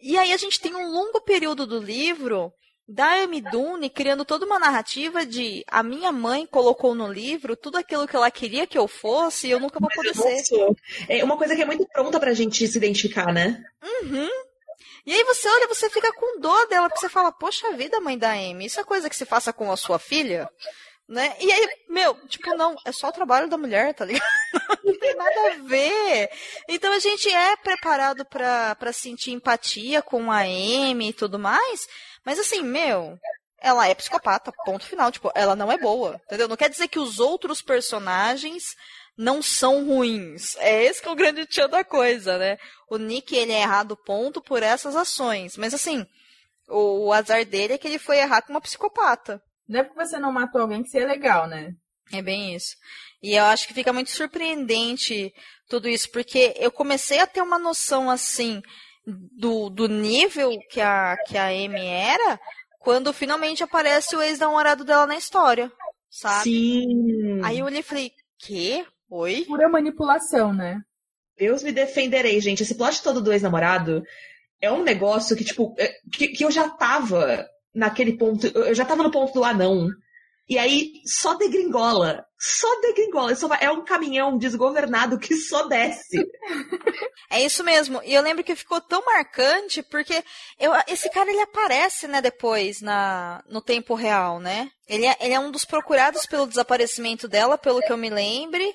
E aí a gente tem um longo período do livro da Amy Dune criando toda uma narrativa de a minha mãe colocou no livro tudo aquilo que ela queria que eu fosse e eu nunca vou poder ser. Sou. É uma coisa que é muito pronta pra gente se identificar, né? Uhum. E aí você olha, você fica com dó dela, porque você fala, poxa vida, mãe da Amy, isso é coisa que se faça com a sua filha? Né? E aí, meu, tipo, não, é só o trabalho da mulher, tá ligado? Não tem nada a ver. Então a gente é preparado para sentir empatia com a Amy e tudo mais, mas assim, meu, ela é psicopata, ponto final. Tipo, ela não é boa, entendeu? Não quer dizer que os outros personagens não são ruins. É esse que é o grande tchan da coisa, né? O Nick, ele é errado ponto por essas ações. Mas assim, o, o azar dele é que ele foi errar com uma psicopata. Não é porque você não matou alguém que você é legal, né? É bem isso. E eu acho que fica muito surpreendente tudo isso, porque eu comecei a ter uma noção assim do, do nível que a, que a Amy era quando finalmente aparece o ex-namorado dela na história, sabe? Sim. Aí eu olhei e falei, quê? Oi? Pura manipulação, né? Deus me defenderei, gente. Esse plot todo do ex-namorado é um negócio que, tipo, é, que, que eu já tava naquele ponto. Eu já tava no ponto do anão. E aí só degringola. Só degringola. Só é um caminhão desgovernado que só desce. É isso mesmo. E eu lembro que ficou tão marcante porque eu, esse cara ele aparece, né, depois na, no tempo real, né? Ele é, ele é um dos procurados pelo desaparecimento dela, pelo que eu me lembre.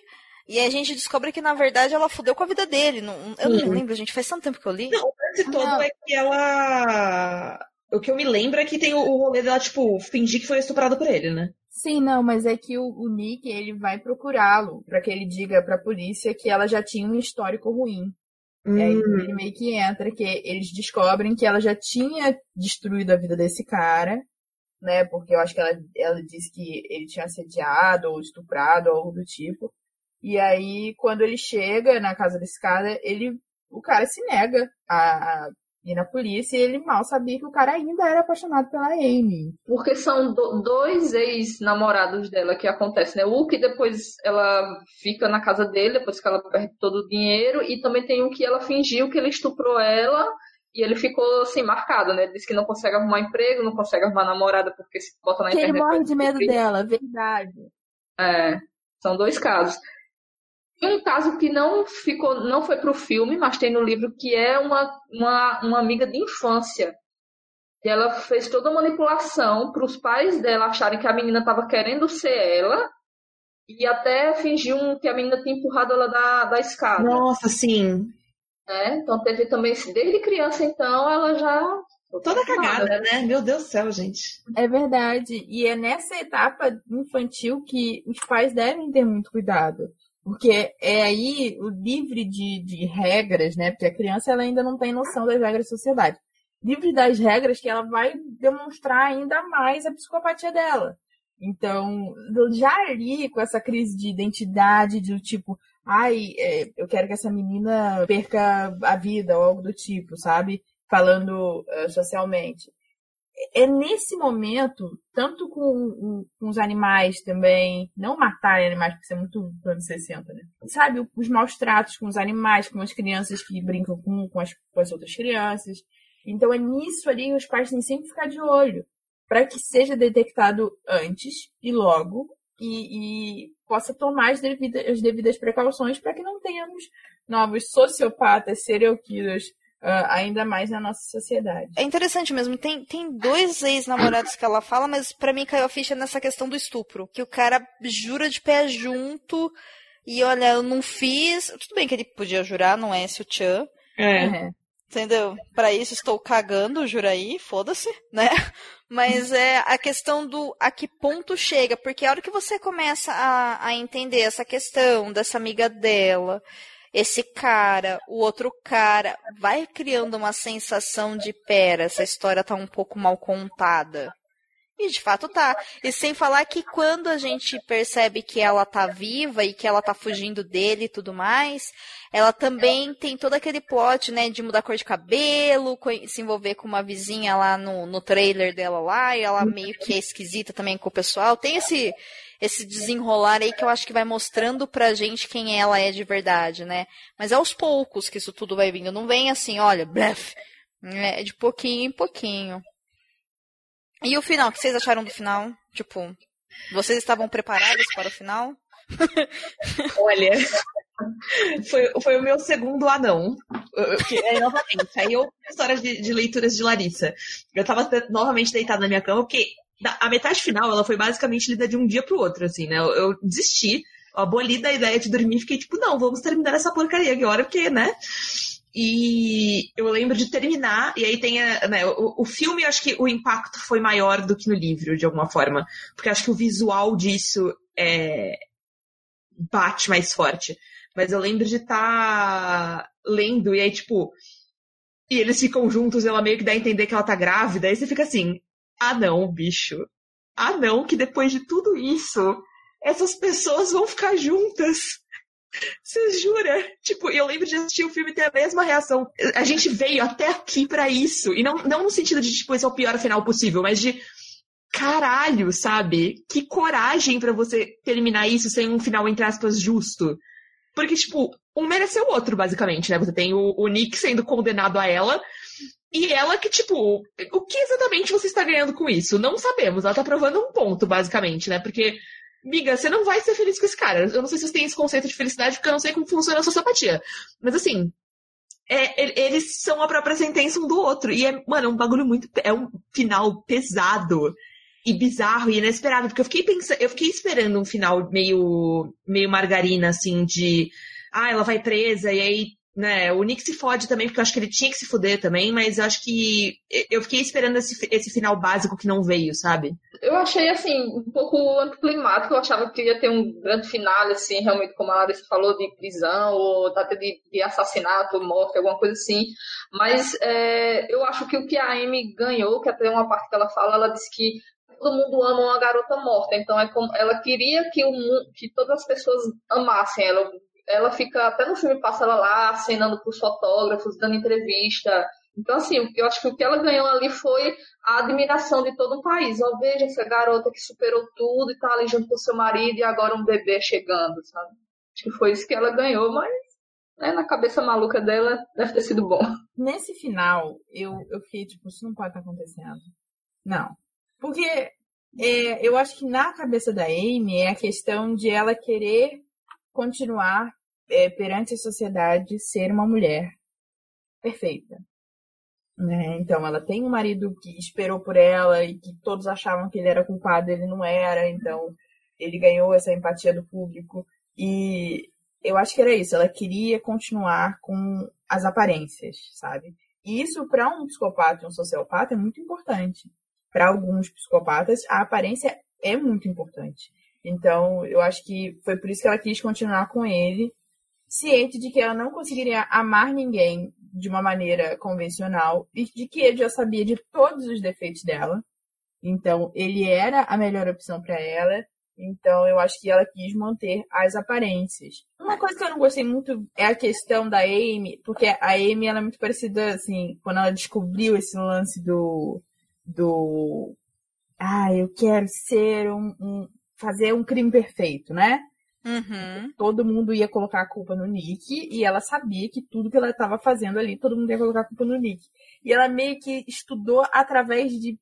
E a gente descobre que, na verdade, ela fudeu com a vida dele. Não, eu não Uhum. lembro, gente. Faz tanto tempo que eu li. Não, o lance todo é que ela. O que eu me lembro é que tem o, o rolê dela, tipo, fingir que foi estuprada por ele, né? Sim, não, mas é que o, o Nick, ele vai procurá-lo pra que ele diga pra polícia que ela já tinha um histórico ruim. E aí Hum. ele meio que entra, que eles descobrem que ela já tinha destruído a vida desse cara, né? Porque eu acho que ela, ela disse que ele tinha assediado ou estuprado, ou algo do tipo. E aí, quando ele chega na casa desse cara, ele, o cara se nega a, a ir na polícia e ele mal sabia que o cara ainda era apaixonado pela Amy. Porque são do- dois ex-namorados dela que acontece, né? O que depois ela fica na casa dele, depois que ela perde todo o dinheiro, e também tem um que ela fingiu que ele estuprou ela e ele ficou assim, marcado, né? Diz que não consegue arrumar emprego, não consegue arrumar namorada porque se bota na Que ele internet. morre de medo dela, verdade. É, são dois casos. Tem um caso que não ficou, não foi pro filme, mas tem no livro que é uma, uma, uma amiga de infância. E ela fez toda a manipulação para os pais dela acharem que a menina estava querendo ser ela e até fingiu que a menina tinha empurrado ela da, da escada. Nossa, sim. né? Então teve também, desde criança então, ela já. Toda cagada, né? Meu Deus do céu, gente. É verdade. E é nessa etapa infantil que os pais devem ter muito cuidado. Porque é aí o livre de, de regras, né? Porque a criança ela ainda não tem noção das regras da sociedade. Livre das regras que ela vai demonstrar ainda mais a psicopatia dela. Então, já ali com essa crise de identidade, do tipo, ai, é, eu quero que essa menina perca a vida ou algo do tipo, sabe? Falando eh, socialmente é nesse momento, tanto com, com os animais também, não matar animais, porque isso é muito anos 60, né? Sabe, os maus tratos com os animais, com as crianças que brincam com, com, as, com as outras crianças. Então é nisso ali que os pais têm sempre que ficar de olho, para que seja detectado antes e logo, e, e possa tomar as devidas, as devidas precauções para que não tenhamos novos sociopatas, serial killers, uh, ainda mais na nossa sociedade. É interessante mesmo. Tem, tem dois ex-namorados que ela fala, mas pra mim caiu a ficha nessa questão do estupro. Que o cara jura de pé junto e olha, eu não fiz. Tudo bem que ele podia jurar, não é esse o Chan. É. Entendeu? Pra isso estou cagando, jura aí, foda-se, né? Mas é a questão do a que ponto chega, porque a hora que você começa a, a entender essa questão dessa amiga dela, esse cara, o outro cara, vai criando uma sensação de pera, essa história tá um pouco mal contada. E de fato tá. E sem falar que quando a gente percebe que ela tá viva e que ela tá fugindo dele e tudo mais, ela também tem todo aquele plot, né, de mudar cor de cabelo, se envolver com uma vizinha lá no, no trailer dela lá, e ela meio que é esquisita também com o pessoal. Tem esse esse desenrolar aí que eu acho que vai mostrando pra gente quem ela é de verdade, né? Mas é aos poucos que isso tudo vai vindo. Não vem assim, olha, bref, é de pouquinho em pouquinho. E o final, o que vocês acharam do final? Tipo, vocês estavam preparados para o final? Olha, foi, foi o meu segundo anão. Que, é, novamente, aí eu história de, de, leituras de Larissa. Eu tava novamente deitada na minha cama, porque a metade final ela foi basicamente lida de um dia pro outro, assim, né? Eu, eu desisti, aboli da ideia de dormir e fiquei tipo, não, vamos terminar essa porcaria agora, porque, né? E eu lembro de terminar, e aí tem a, né, o, o filme, eu acho que o impacto foi maior do que no livro, de alguma forma. Porque acho que o visual disso é, bate mais forte. Mas eu lembro de estar tá lendo, e aí, tipo, e eles ficam juntos, ela meio que dá a entender que ela tá grávida, aí você fica assim, ah não, bicho. Ah não, que depois de tudo isso, essas pessoas vão ficar juntas. Você jura? Tipo, eu lembro de assistir o filme e ter a mesma reação. A gente veio até aqui para isso. E não, não no sentido de, tipo, esse é o pior final possível, mas de caralho, sabe? Que coragem para você terminar isso sem um final, entre aspas, justo. Porque, tipo, um mereceu o outro, basicamente, né? Você tem o, o Nick sendo condenado a ela, e ela que, tipo, o que exatamente você está ganhando com isso? Não sabemos. Ela tá provando um ponto, basicamente, né? Porque Miga, você não vai ser feliz com esse cara. Eu não sei se vocês têm esse conceito de felicidade, porque eu não sei como funciona a sociopatia. Mas assim, é, eles são a própria sentença um do outro. E é, mano, é um bagulho muito. É um final pesado e bizarro e inesperado. Porque eu fiquei pensando, eu fiquei esperando um final meio, meio margarina, assim, de. Ah, ela vai presa e aí né, o Nick se fode também, porque eu acho que ele tinha que se fuder também, mas eu acho que eu fiquei esperando esse, esse final básico que não veio, sabe? Eu achei, assim, um pouco anticlimático, eu achava que ia ter um grande final, assim, realmente, como a Larissa falou, de prisão, ou até de, de assassinato, morte, alguma coisa assim, mas é, eu acho que o que a Amy ganhou, que até uma parte que ela fala, ela disse que todo mundo ama uma garota morta, então é como ela queria que, o, que todas as pessoas amassem ela, ela fica, até no filme passa ela lá, acenando para os fotógrafos, dando entrevista. Então, assim, eu acho que o que ela ganhou ali foi a admiração de todo o país. Ó, veja essa garota que superou tudo e tá ali junto com seu marido e agora um bebê chegando, sabe? Acho que foi isso que ela ganhou, mas né, na cabeça maluca dela deve ter sido bom. Nesse final, eu, eu fiquei tipo, isso não pode estar acontecendo. Não. Porque é, eu acho que na cabeça da Amy é a questão de ela querer continuar é, perante a sociedade ser uma mulher perfeita. Né? Então, ela tem um marido que esperou por ela e que todos achavam que ele era culpado, ele não era, então ele ganhou essa empatia do público. E eu acho que era isso, ela queria continuar com as aparências, sabe? E isso, para um psicopata e um sociopata, é muito importante. Para alguns psicopatas, a aparência é muito importante. Então, eu acho que foi por isso que ela quis continuar com ele, ciente de que ela não conseguiria amar ninguém de uma maneira convencional e de que ele já sabia de todos os defeitos dela. Então, ele era a melhor opção para ela. Então, eu acho que ela quis manter as aparências. Uma coisa que eu não gostei muito é a questão da Amy, porque a Amy ela é muito parecida, assim, quando ela descobriu esse lance do. do. Ah, eu quero ser um, um fazer um crime perfeito, né? Uhum. Todo mundo ia colocar a culpa no Nick e ela sabia que tudo que ela estava fazendo ali, todo mundo ia colocar a culpa no Nick. E ela meio que estudou através de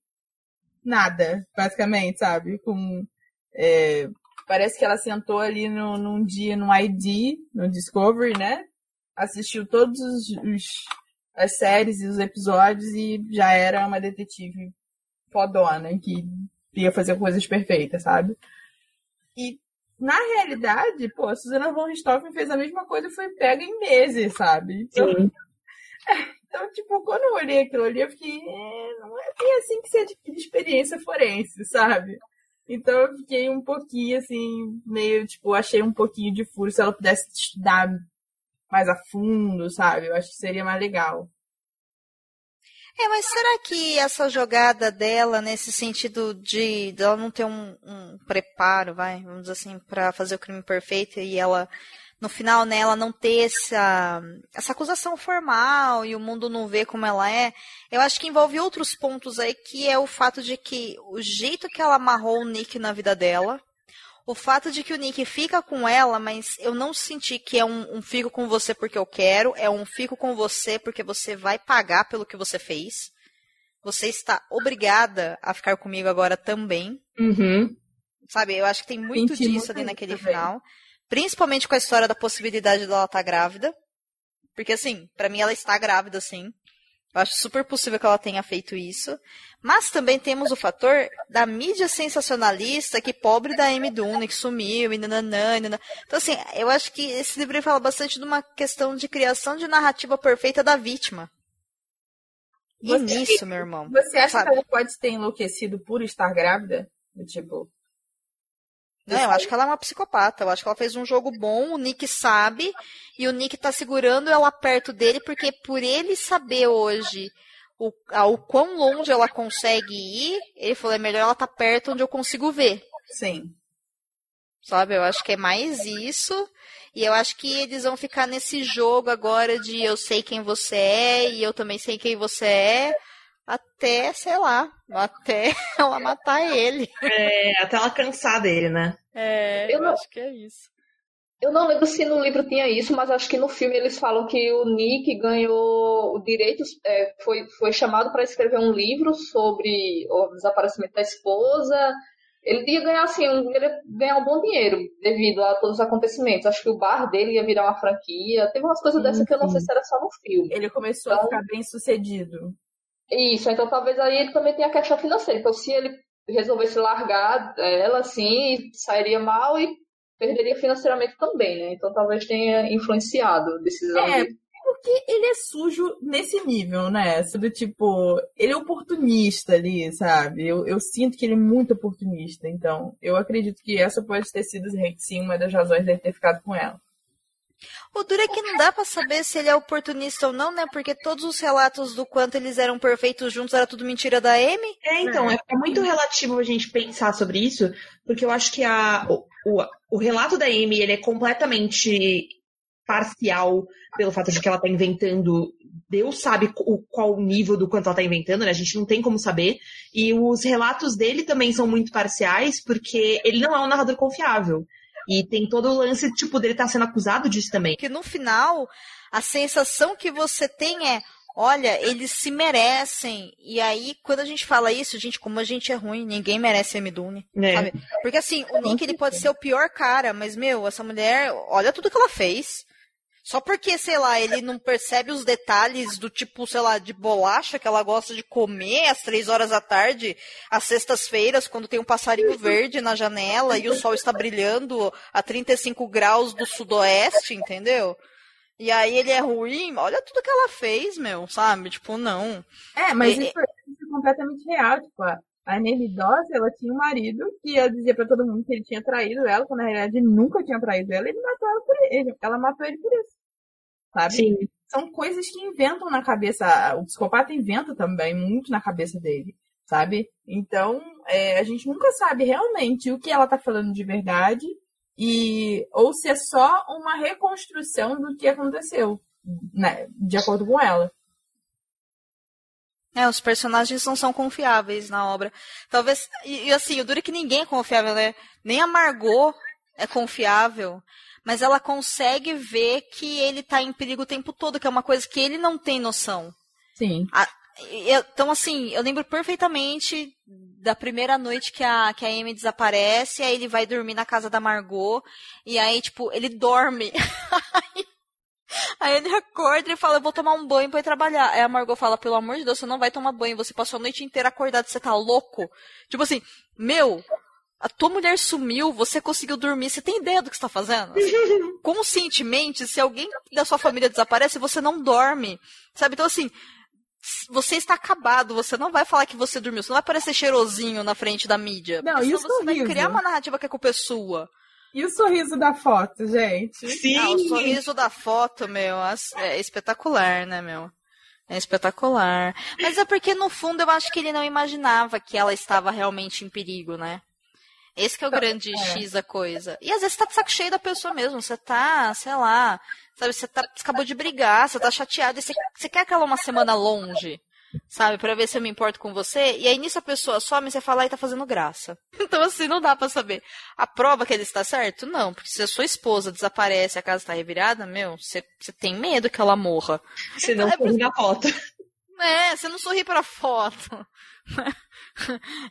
nada, basicamente, sabe? Com, é, parece que ela sentou ali no, num dia no ID, no Discovery, né? Assistiu todos os, os as séries e os episódios e já era uma detetive fodona que ia fazer coisas perfeitas, sabe? E, na realidade, pô, a Susana von Richthofen fez a mesma coisa e foi pega em meses, sabe? Então, então, tipo, quando eu olhei aquilo ali, eu fiquei, é, não é bem assim que você adquire experiência forense, sabe? Então eu fiquei um pouquinho assim, meio, tipo, achei um pouquinho de furo se ela pudesse estudar mais a fundo, sabe? Eu acho que seria mais legal. É, mas será que essa jogada dela, nesse sentido de, de ela não ter um, um preparo, vai, vamos dizer assim, para fazer o crime perfeito e ela, no final, né, ela não ter essa, essa acusação formal e o mundo não vê como ela é, eu acho que envolve outros pontos aí, que é o fato de que o jeito que ela amarrou o Nick na vida dela, o fato de que o Nick fica com ela, mas eu não senti que é um, um, fico com você porque eu quero, é um fico com você porque você vai pagar pelo que você fez. Você está obrigada a ficar comigo agora também. Uhum. Sabe, eu acho que tem muito Senti disso ali naquele também. final. Principalmente com a história da possibilidade dela estar tá grávida. Porque, assim, para mim ela está grávida, sim. Eu acho super possível que ela tenha feito isso. Mas também temos o fator da mídia sensacionalista, que pobre da Amy Dune, que sumiu, e nananã, e nananã. Então, assim, eu acho que esse livro fala bastante de uma questão de criação de narrativa perfeita da vítima. E você, nisso, meu irmão. Você acha sabe? que ela pode ter enlouquecido por estar grávida? Tipo, não, eu acho que ela é uma psicopata. Eu acho que ela fez um jogo bom, o Nick sabe, e o Nick tá segurando ela perto dele, porque por ele saber hoje o, quão longe ela consegue ir, ele falou, é melhor ela estar tá perto onde eu consigo ver. Sim. Sabe, eu acho que é mais isso. E eu acho que eles vão ficar nesse jogo agora de eu sei quem você é e eu também sei quem você é até, sei lá, até ela matar ele. É, até ela cansar dele, né? É, eu, eu não, acho que é isso. Eu não lembro se no livro tinha isso, mas acho que no filme eles falam que o Nick ganhou o direito, é, foi, foi chamado para escrever um livro sobre o desaparecimento da esposa. Ele ia ganhar assim, um, ia ganhar um bom dinheiro devido a todos os acontecimentos. Acho que o bar dele ia virar uma franquia. Teve umas coisas dessas que eu não sei se era só no filme. Ele começou então, a ficar bem sucedido. Isso, então talvez aí ele também tenha a questão financeira. Então, se ele resolvesse largar ela, assim, sairia mal e perderia financeiramente também, né? Então talvez tenha influenciado a decisão é, dele. Porque ele é sujo nesse nível, né? Do tipo, ele é oportunista ali, sabe? Eu, eu sinto que ele é muito oportunista. Então, eu acredito que essa pode ter sido, sim, uma das razões dele ter ficado com ela. O duro é que não dá para saber se ele é oportunista ou não, né? Porque todos os relatos do quanto eles eram perfeitos juntos era tudo mentira da Amy. É, então, é, é muito relativo a gente pensar sobre isso, porque eu acho que a, o, o, o relato da Amy ele é completamente parcial pelo fato de que ela tá inventando. Deus sabe o, qual o nível do quanto ela tá inventando, né? A gente não tem como saber. E os relatos dele também são muito parciais, porque ele não é um narrador confiável. E tem todo o lance, tipo, dele estar tá sendo acusado disso também. Que no final, a sensação que você tem é, olha, eles se merecem. E aí, quando a gente fala isso, gente, como a gente é ruim, ninguém merece a Midune, é. sabe? Porque assim, o Nick, ele pode ser o pior cara, mas, meu, essa mulher, olha tudo que ela fez. Só porque, sei lá, ele não percebe os detalhes do tipo, sei lá, de bolacha que ela gosta de comer às três horas da tarde, às sextas-feiras, quando tem um passarinho verde na janela e o sol está brilhando a 35 graus do sudoeste, entendeu? E aí ele é ruim, olha tudo que ela fez, meu, sabe? Tipo, não. É, mas isso, é, isso é completamente real, tipo, a, a Nervidose, ela tinha um marido que ela dizia para todo mundo que ele tinha traído ela, quando na realidade nunca tinha traído ela, ele matou ela por ele. Ela matou ele por isso sabe? Sim. São coisas que inventam na cabeça. O psicopata inventa também muito na cabeça dele, sabe? Então, é, a gente nunca sabe realmente o que ela tá falando de verdade e ou se é só uma reconstrução do que aconteceu, né? De acordo com ela. É, os personagens não são confiáveis na obra. Talvez. E, e assim, o duro é que ninguém é confiável, né? Nem a Margot é confiável mas ela consegue ver que ele tá em perigo o tempo todo, que é uma coisa que ele não tem noção. Sim. A, então, assim, eu lembro perfeitamente da primeira noite que a, que a Amy desaparece, aí ele vai dormir na casa da Margot, e aí, tipo, ele dorme. Aí ele acorda e fala, eu vou tomar um banho pra ir trabalhar. Aí a Margot fala, pelo amor de Deus, você não vai tomar banho, você passou a noite inteira acordado, você tá louco? Tipo assim, meu, a tua mulher sumiu, você conseguiu dormir, você tem ideia do que está fazendo? Conscientemente, se alguém da sua família desaparece, você não dorme. Sabe? Então, assim, você está acabado, você não vai falar que você dormiu, você não vai parecer cheirosinho na frente da mídia. Não, e o você vai criar uma narrativa que é culpa é sua. E o sorriso da foto, gente? Sim. Ah, o sorriso da foto, meu, é espetacular, né, meu? É espetacular. Mas é porque, no fundo, eu acho que ele não imaginava que ela estava realmente em perigo, né? Esse que é o grande é. X da coisa. E às vezes você tá de saco cheio da pessoa mesmo. Você tá, sei lá, sabe, você, tá, você acabou de brigar, você tá chateado, e você, você quer aquela uma semana longe, sabe, pra ver se eu me importo com você. E aí nisso a pessoa some, você fala e tá fazendo graça. Então assim, não dá pra saber. A prova que ele está certo? Não, porque se a sua esposa desaparece e a casa tá revirada, meu, você, você tem medo que ela morra. Se não É, for na foto. É, você não sorri pra foto.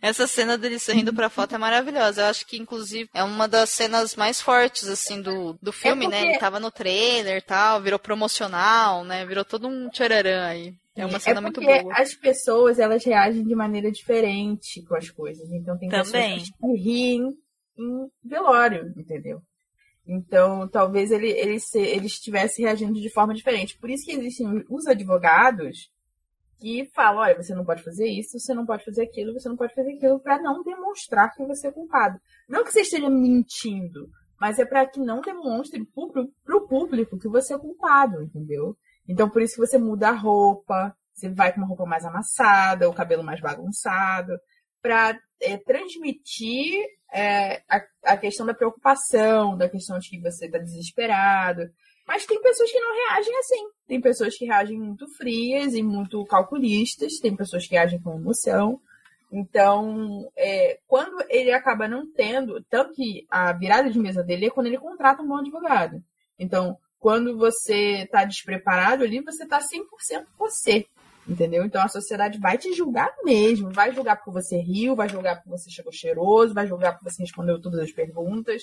Essa cena dele sorrindo pra foto é maravilhosa. Eu acho que, inclusive, é uma das cenas mais fortes, assim, do, do filme, né? porque- Ele tava no trailer e tal, virou promocional, né? Virou todo um tchararã aí. É uma cena muito porque boa. as pessoas, elas reagem de maneira diferente com as coisas. Então tem Também. pessoas que riem em velório, entendeu? Então, talvez ele, ele, se, ele estivesse reagindo de forma diferente. Por isso que existem os advogados que falam, olha, você não pode fazer isso, você não pode fazer aquilo, você não pode fazer aquilo, para não demonstrar que você é culpado. Não que você esteja mentindo, mas é para que não demonstre para o público que você é culpado, entendeu? Então, por isso que você muda a roupa, você vai com uma roupa mais amassada, o cabelo mais bagunçado, para transmitir é, a, a questão da preocupação, da questão de que você está desesperado. Mas tem pessoas que não reagem assim. Tem pessoas que reagem muito frias e muito calculistas, tem pessoas que reagem com emoção. Então, é, quando ele acaba não tendo, tanto que a virada de mesa dele é quando ele contrata um bom advogado. Então, quando você está despreparado ali, você está 100% você. Entendeu? Então a sociedade vai te julgar mesmo. Vai julgar porque você riu, vai julgar porque você chegou cheiroso, vai julgar porque você respondeu todas as perguntas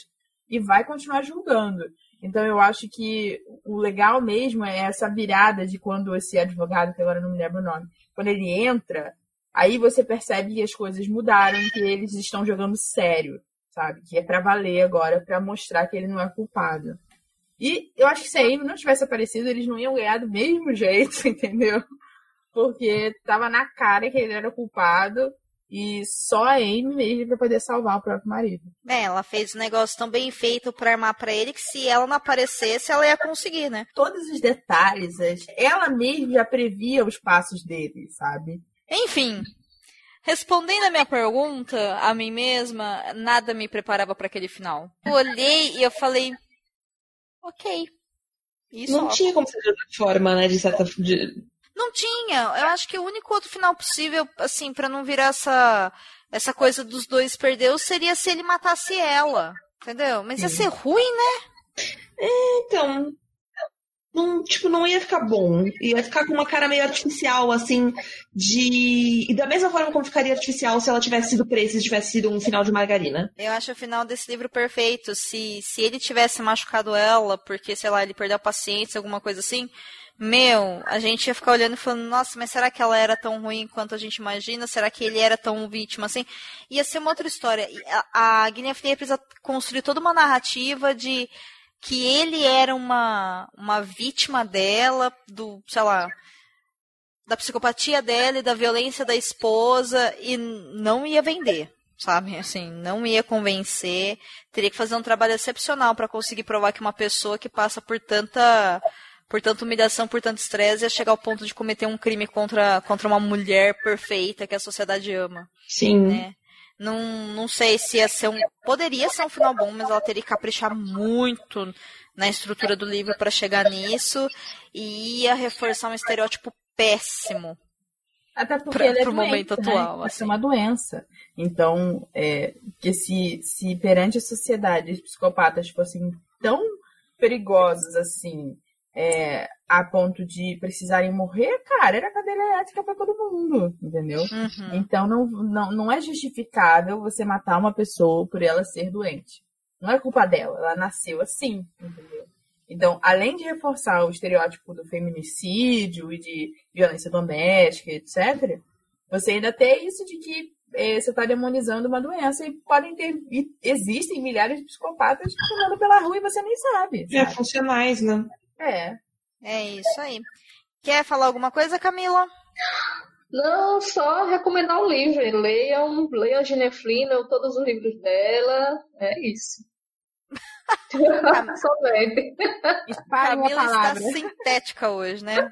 e vai continuar julgando. Então eu acho que o legal mesmo é essa virada de quando esse advogado, que agora não me lembro o nome, quando ele entra, aí você percebe que as coisas mudaram, que eles estão jogando sério, sabe? Que é pra valer agora, pra mostrar que ele não é culpado. E eu acho que se a Amy não tivesse aparecido, eles não iam ganhar do mesmo jeito, entendeu? Porque tava na cara que ele era culpado e só a Amy mesmo pra poder salvar o próprio marido. É, ela fez um negócio tão bem feito pra armar pra ele que se ela não aparecesse, ela ia conseguir, né? Todos os detalhes, ela mesma já previa os passos dele, sabe? Enfim, respondendo a minha pergunta a mim mesma, nada me preparava pra aquele final. Eu olhei e eu falei, ok. Isso Não tinha como ser de outra forma, né? De certa de... Não tinha. Eu acho que o único outro final possível, assim, pra não virar essa, essa coisa dos dois perdeu, seria se ele matasse ela. Entendeu? Mas ia ser ruim, né? Então, não, tipo, não ia ficar bom. Ia ficar com uma cara meio artificial, assim, de. E da mesma forma como ficaria artificial se ela tivesse sido presa e tivesse sido um final de margarina. Eu acho o final desse livro perfeito. Se, se ele tivesse machucado ela, porque, sei lá, ele perdeu a paciência, alguma coisa assim, meu, a gente ia ficar olhando e falando, nossa, mas será que ela era tão ruim quanto a gente imagina? Será que ele era tão vítima assim? Ia ser uma outra história. A, a Guinea Flea precisa construir toda uma narrativa de que ele era uma, uma vítima dela, do, sei lá, da psicopatia dela e da violência da esposa, e não ia vender sabe? Assim, não ia convencer. Teria que fazer um trabalho excepcional para conseguir provar que uma pessoa que passa por tanta por tanta humilhação, por tanto estresse, ia chegar ao ponto de cometer um crime contra, contra uma mulher perfeita que a sociedade ama, Sim. né? Não, não sei se ia ser um. Poderia ser um final bom, mas ela teria que caprichar muito na estrutura do livro para chegar nisso e ia reforçar um estereótipo péssimo. Até porque Pra- ela é doente, momento né? atual, assim. ser uma doença. Então, é, que se, se perante a sociedade os psicopatas fossem tão perigosos assim, é, a ponto de precisarem morrer, cara, era cadeira elétrica pra todo mundo, entendeu? Uhum. Então não, não, não é justificável você matar uma pessoa por ela ser doente. Não é culpa dela, ela nasceu assim, entendeu? Então, além de reforçar o estereótipo do feminicídio e de violência doméstica, etc., você ainda tem isso de que eh, você está demonizando uma doença e podem ter. e existem milhares de psicopatas andando pela rua e você nem sabe. É, sabe? funcionais, né? É. É isso aí. Quer falar alguma coisa, Camila? Não, só recomendar o livro. Leiam, leiam a Gineflina, todos os livros dela. É isso. Somente. Camila está sintética hoje, né?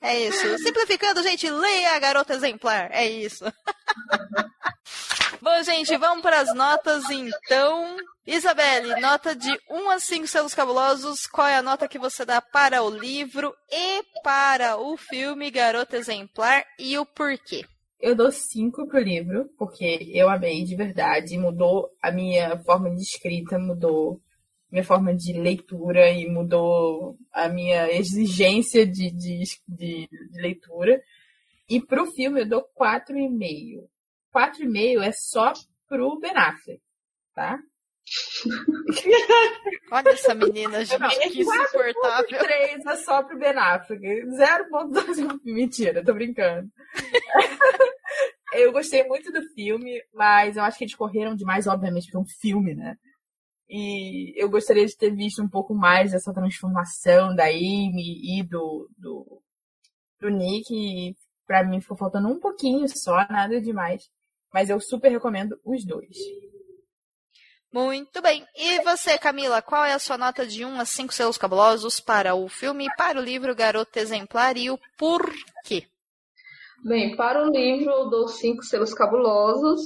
É isso. Simplificando, gente, leia a garota exemplar. É isso. Bom, gente, vamos para as notas então. Isabelle, nota de 1 a 5 selos cabulosos. Qual é a nota que você dá para o livro e para o filme Garota Exemplar e o porquê? Eu dou 5 pro livro, porque eu amei de verdade. Mudou a minha forma de escrita, mudou minha forma de leitura e mudou a minha exigência de, de, de, de leitura. E pro filme eu dou 4,5. 4,5 é só pro Ben Affleck, tá? Olha essa menina, gente, que insuportável. 3 é só pro Ben Affleck. 0.2 mentira, tô brincando. eu gostei muito do filme, mas eu acho que eles correram demais, obviamente, pra um filme, né? E eu gostaria de ter visto um pouco mais dessa transformação da Amy e do, do, do Nick. E pra mim ficou faltando um pouquinho só, nada demais. Mas eu super recomendo os dois. Muito bem. E você, Camila, qual é a sua nota de 1 a 5 selos cabulosos para o filme e para o livro Garota Exemplar e o porquê? Bem, para o livro eu dou 5 selos cabulosos,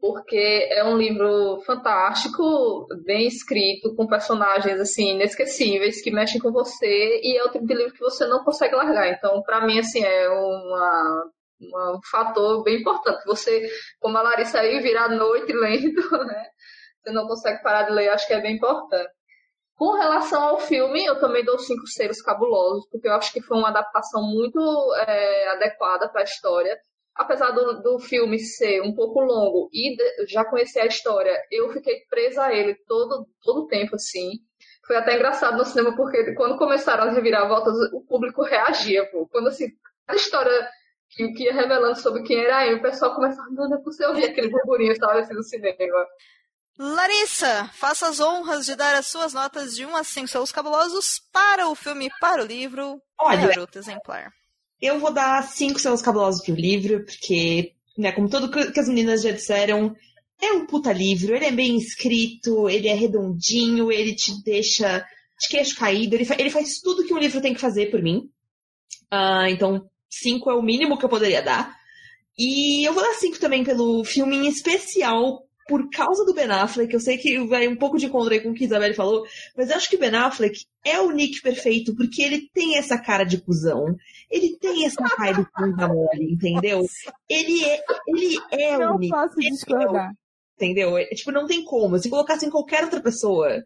porque é um livro fantástico, bem escrito, com personagens assim inesquecíveis que mexem com você e é o tipo de livro que você não consegue largar. Então, para mim assim é uma, um fator bem importante. Você, como a Larissa aí, virar a noite lendo, né? você não consegue parar de ler, acho que é bem importante. Com relação ao filme, eu também dou cinco selos cabulosos, porque eu acho que foi uma adaptação muito é, adequada para a história. Apesar do, do filme ser um pouco longo e de, já conhecer a história, eu fiquei presa a ele todo todo tempo, assim. Foi até engraçado no cinema, porque quando começaram as reviravoltas, o público reagia, pô. Quando, assim, a história que, que ia revelando sobre quem era eu, o pessoal começava, não, não é possível ouvir aquele burburinho, sabe, assim, no cinema. Larissa, faça as honras de dar as suas notas de 1 a 5 seus cabulosos para o filme e para o livro Olha, Garota Exemplar. Eu vou dar 5 seus cabulosos pro livro, porque, né, como tudo que as meninas já disseram, é um puta livro, ele é bem escrito, ele é redondinho, ele te deixa de queixo caído, ele, fa ele faz tudo que um livro tem que fazer por mim. Uh, então, 5 é o mínimo que eu poderia dar. E eu vou dar 5 também pelo filme em especial, por causa do Ben Affleck, eu sei que vai um pouco de contra com o que a Isabelle falou, mas eu acho que o Ben Affleck é o Nick perfeito, porque ele tem essa cara de cuzão. Ele tem essa cara de bunda mole, entendeu? Ele é, ele é não o Nick. Posso discordar. entendeu? É, tipo, não tem como. Se colocasse em qualquer outra pessoa,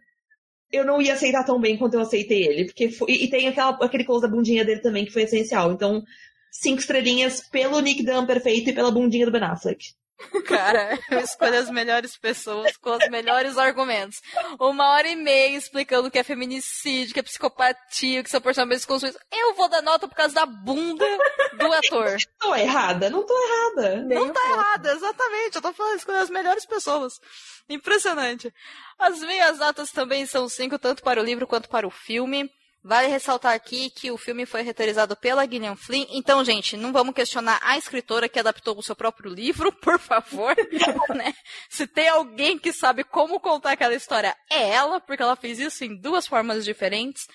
eu não ia aceitar tão bem quanto eu aceitei ele. Porque foi, e tem aquela, aquele close da bundinha dele também, que foi essencial. Então, cinco estrelinhas pelo Nick Dunn perfeito e pela bundinha do Ben Affleck. Cara, eu escolho as melhores pessoas com os melhores argumentos. Uma hora e meia explicando que é feminicídio, que é psicopatia, que são personagens construídos. Eu vou dar nota por causa da bunda do ator. Tô errada, não tô errada. não tá errada, exatamente. Eu tô falando escolher as melhores pessoas. Impressionante. As minhas notas também são cinco, tanto para o livro quanto para o filme. Vale ressaltar aqui que o filme foi retorizado pela Gillian Flynn. Então, gente, não vamos questionar a escritora que adaptou o seu próprio livro, por favor. né? Se tem alguém que sabe como contar aquela história, é ela, porque ela fez isso em duas formas diferentes.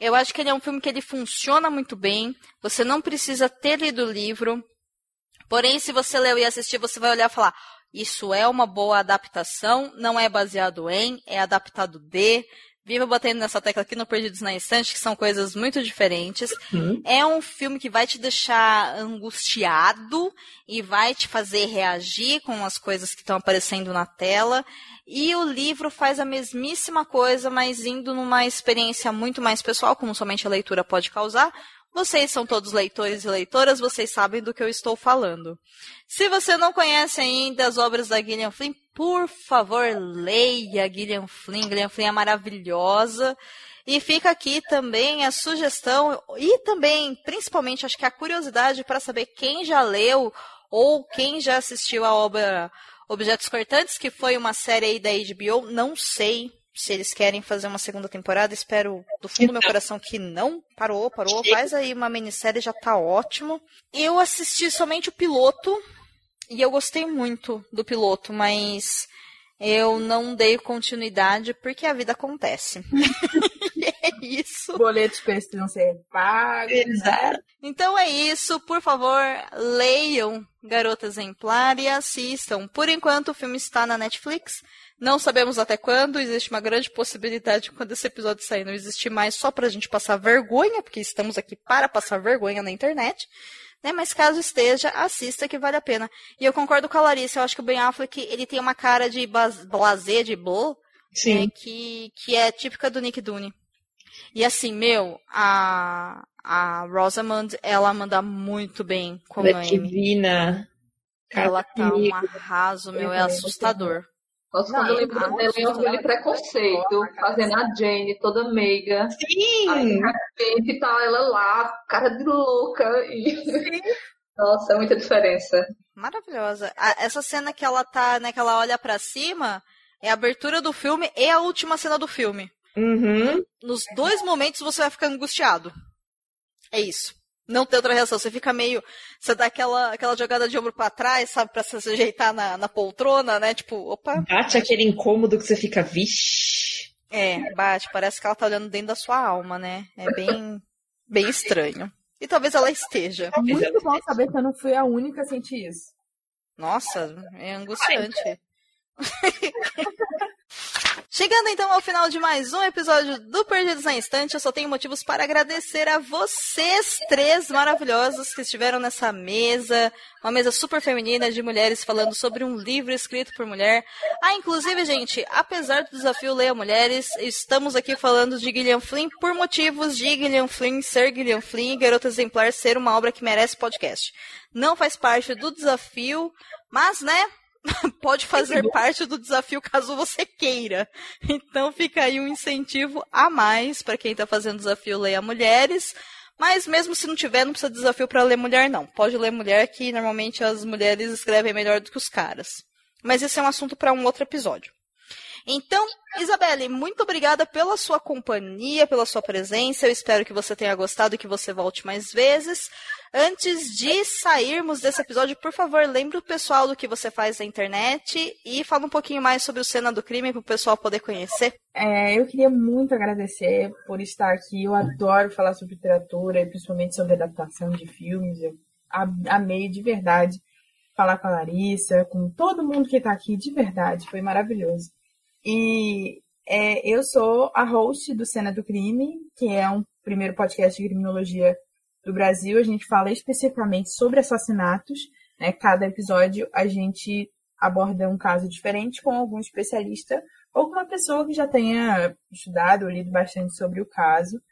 Eu acho que ele é um filme que ele funciona muito bem. Você não precisa ter lido o livro. Porém, se você leu e assistir, você vai olhar e falar: isso é uma boa adaptação, não é baseado em, é adaptado de viva batendo nessa tecla aqui no Perdidos na Instante, que são coisas muito diferentes. Uhum. É um filme que vai te deixar angustiado e vai te fazer reagir com as coisas que estão aparecendo na tela. E o livro faz a mesmíssima coisa, mas indo numa experiência muito mais pessoal, como somente a leitura pode causar. Vocês são todos leitores e leitoras, vocês sabem do que eu estou falando. Se você não conhece ainda as obras da Gillian Flynn, por favor, leia Gillian Flynn. Gillian Flynn é maravilhosa. E fica aqui também a sugestão e também, principalmente, acho que a curiosidade para saber quem já leu ou quem já assistiu a obra Objetos Cortantes, que foi uma série aí da HBO. Não sei se eles querem fazer uma segunda temporada. Espero do fundo do meu coração que não. Parou, parou. Faz aí uma minissérie, já tá ótimo. Eu assisti somente o piloto e eu gostei muito do piloto, mas eu não dei continuidade porque a vida acontece. é isso. boletos precisam ser pagos. Né? Exato. Então é isso, por favor, leiam Garota Exemplar e assistam. Por enquanto, o filme está na Netflix. Não sabemos até quando, existe uma grande possibilidade quando esse episódio sair não existir mais só pra gente passar vergonha, porque estamos aqui para passar vergonha na internet. Né? Mas caso esteja, assista que vale a pena. E eu concordo com a Larissa, eu acho que o Ben Affleck, ele tem uma cara de blazer, de Sim. né? que, que é típica do Nick Dooney. E assim, meu, a, a Rosamund, ela manda muito bem é a Amy. divina. Ela tá um arraso, meu, é Uhum, assustador. Nossa, quando eu lembro a dela e ela- Preconceito, fazendo a Jane toda meiga. Sim! Aí, de repente, tá ela lá, cara de louca. E... Nossa, é muita diferença. Maravilhosa. A- essa cena que ela tá, né, que ela olha pra cima, é a abertura do filme e a última cena do filme. Uhum. Nos dois momentos você vai ficar angustiado. É isso. Não tem outra reação. Você fica meio. Você dá aquela, aquela jogada de ombro pra trás, sabe? Pra se ajeitar na, na poltrona, né? Tipo, opa. Bate aquele incômodo que você fica, vixe. É, bate. Parece que ela tá olhando dentro da sua alma, né? É bem, bem estranho. E talvez ela esteja. É muito bom saber que eu não fui a única a sentir isso. Nossa, é angustiante. Chegando então ao final de mais um episódio do Perdidos na Instante, eu só tenho motivos para agradecer a vocês três maravilhosos que estiveram nessa mesa, uma mesa super feminina de mulheres falando sobre um livro escrito por mulher. Ah, inclusive, gente, apesar do desafio Leia Mulheres, estamos aqui falando de Gillian Flynn por motivos de Gillian Flynn ser Gillian Flynn e Garota Exemplar ser uma obra que merece podcast. Não faz parte do desafio, mas, né, pode fazer parte do desafio caso você queira. Então fica aí um incentivo a mais para quem está fazendo desafio Leia Mulheres. Mas mesmo se não tiver, não precisa de desafio para ler mulher, não. Pode ler mulher, que normalmente as mulheres escrevem melhor do que os caras. Mas esse é um assunto para um outro episódio. Então, Isabelle, muito obrigada pela sua companhia, pela sua presença. Eu espero que você tenha gostado e que você volte mais vezes. Antes de sairmos desse episódio, por favor, lembre o pessoal do que você faz na internet e fala um pouquinho mais sobre o Cena do Crime para o pessoal poder conhecer. É, eu queria muito agradecer por estar aqui. Eu adoro falar sobre literatura e principalmente sobre adaptação de filmes. Eu amei de verdade falar com a Larissa, com todo mundo que está aqui, de verdade. Foi maravilhoso. E é, eu sou a host do Cena do Crime, que é um primeiro podcast de criminologia do Brasil. A gente fala especificamente sobre assassinatos. Né? Cada episódio a gente aborda um caso diferente com algum especialista ou com uma pessoa que já tenha estudado ou lido bastante sobre o caso.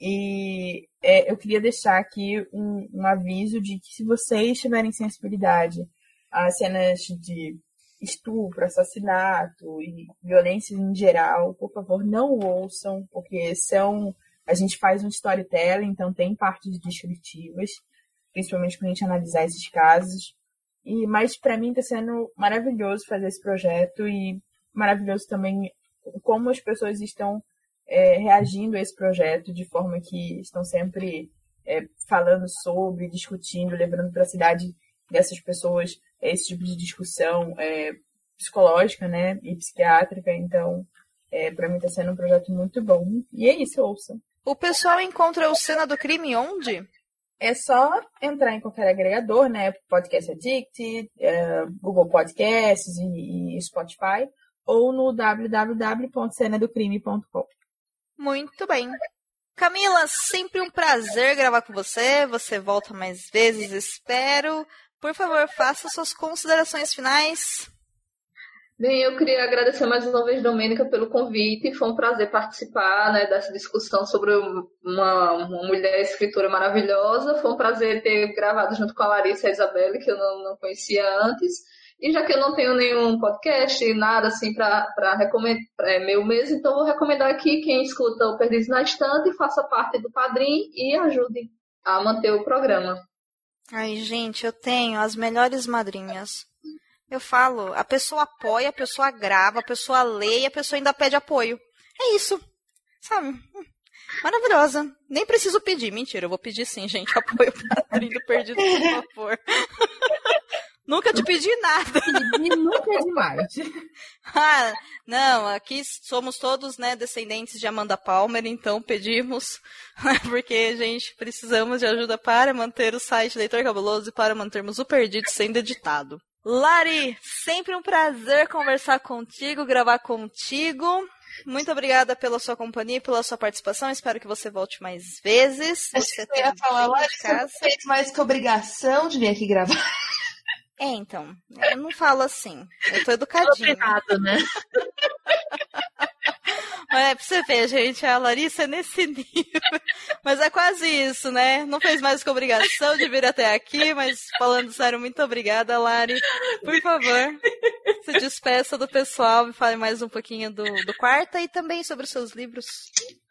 E é, eu queria deixar aqui um, um aviso de que se vocês tiverem sensibilidade a cenas de estupro, assassinato e violência em geral, por favor, não ouçam, porque são. A gente faz um storytelling, então tem partes descritivas, principalmente quando a gente analisar esses casos. E, mas para mim está sendo maravilhoso fazer esse projeto e maravilhoso também como as pessoas estão é, reagindo a esse projeto de forma que estão sempre é, falando sobre, discutindo, levando para a cidade dessas pessoas esse tipo de discussão é, psicológica, né, e psiquiátrica. Então, é, para mim está sendo um projeto muito bom. E é isso, ouçam. O pessoal encontra o Cena do Crime onde? É só entrar em qualquer agregador, né? Podcast Addict, é, Google Podcasts e, e Spotify, ou no www.cenadocrime.com. Muito bem. Camila, sempre um prazer gravar com você. Você volta mais vezes, espero. Por favor, faça suas considerações finais. Bem, eu queria agradecer mais uma vez, Domênica, pelo convite. Foi um prazer participar né, dessa discussão sobre uma, uma mulher escritora maravilhosa. Foi um prazer ter gravado junto com a Larissa e a Isabelle, que eu não, não conhecia antes. E já que eu não tenho nenhum podcast, nada assim para recomendar, é meu mesmo, então vou recomendar aqui quem escuta o Perdidos na Estante, faça parte do Padrim e ajude a manter o programa. Ai, gente, eu tenho as melhores madrinhas. Eu falo, a pessoa apoia, a pessoa grava, a pessoa lê e a pessoa ainda pede apoio. É isso. Sabe? Maravilhosa. Nem preciso pedir. Mentira, eu vou pedir sim, gente. Apoio padrinho do perdido, por favor. Nunca te pedi nada. Pedir nunca é demais. Ah, não, aqui somos todos, né, descendentes de Amanda Palmer, então pedimos, né, porque, gente, precisamos de ajuda para manter o site Leitor Cabuloso e para mantermos o Perdido sendo editado. Lari, sempre um prazer conversar contigo, gravar contigo. Muito obrigada pela sua companhia e pela sua participação. Espero que você volte mais vezes. Você eu ia falar, Lari, de você fez mais que obrigação de vir aqui gravar. É, então. Eu não falo assim. Eu tô educadinha. Nada, né? É pra você ver, gente, a Larissa é nesse nível. Mas é quase isso, né? Não fez mais que obrigação de vir até aqui, mas falando sério, muito obrigada, Lari. Por favor, se despeça do pessoal e fale mais um pouquinho do, do quarta e também sobre os seus livros.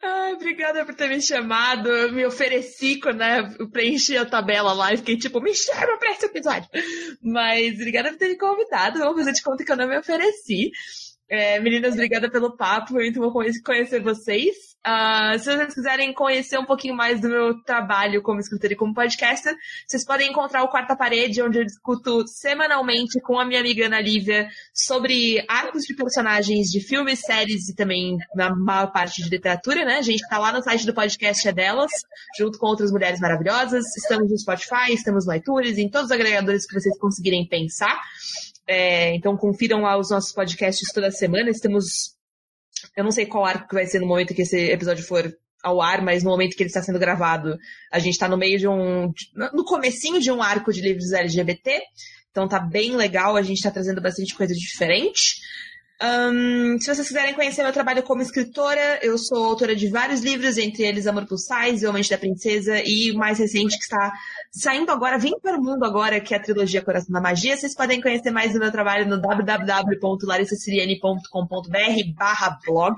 Ai, obrigada por ter me chamado. Eu me ofereci quando né, eu preenchi a tabela lá e fiquei tipo, me chama pra esse episódio. Mas obrigada por ter me convidado. Vou fazer de conta que eu não me ofereci. É, meninas, obrigada pelo papo. Foi muito bom conhe- conhecer vocês. Ah, se vocês quiserem conhecer um pouquinho mais do meu trabalho como escritora e como podcaster, vocês podem encontrar o Quarta Parede, onde eu discuto semanalmente com a minha amiga Ana Lívia sobre arcos de personagens de filmes, séries e também na maior parte de literatura, né? A gente tá lá no site do podcast é delas, junto com outras mulheres maravilhosas. Estamos no Spotify, estamos no iTunes, em todos os agregadores que vocês conseguirem pensar. É, então confiram lá os nossos podcasts toda semana. Estamos. Eu não sei qual arco que vai ser no momento que esse episódio for ao ar, mas no momento que ele está sendo gravado, a gente está no meio de um. no comecinho de um arco de livros LGBT. Então tá bem legal, a gente está trazendo bastante coisa diferente. Ahn, se vocês quiserem conhecer meu trabalho como escritora, eu sou autora de vários livros, entre eles Amor Plus Size, O Mente da Princesa e o mais recente que está saindo agora, vindo para o mundo agora, que é a trilogia Coração da Magia. Vocês podem conhecer mais do meu trabalho no www.larissaciriane.com.br barra blog,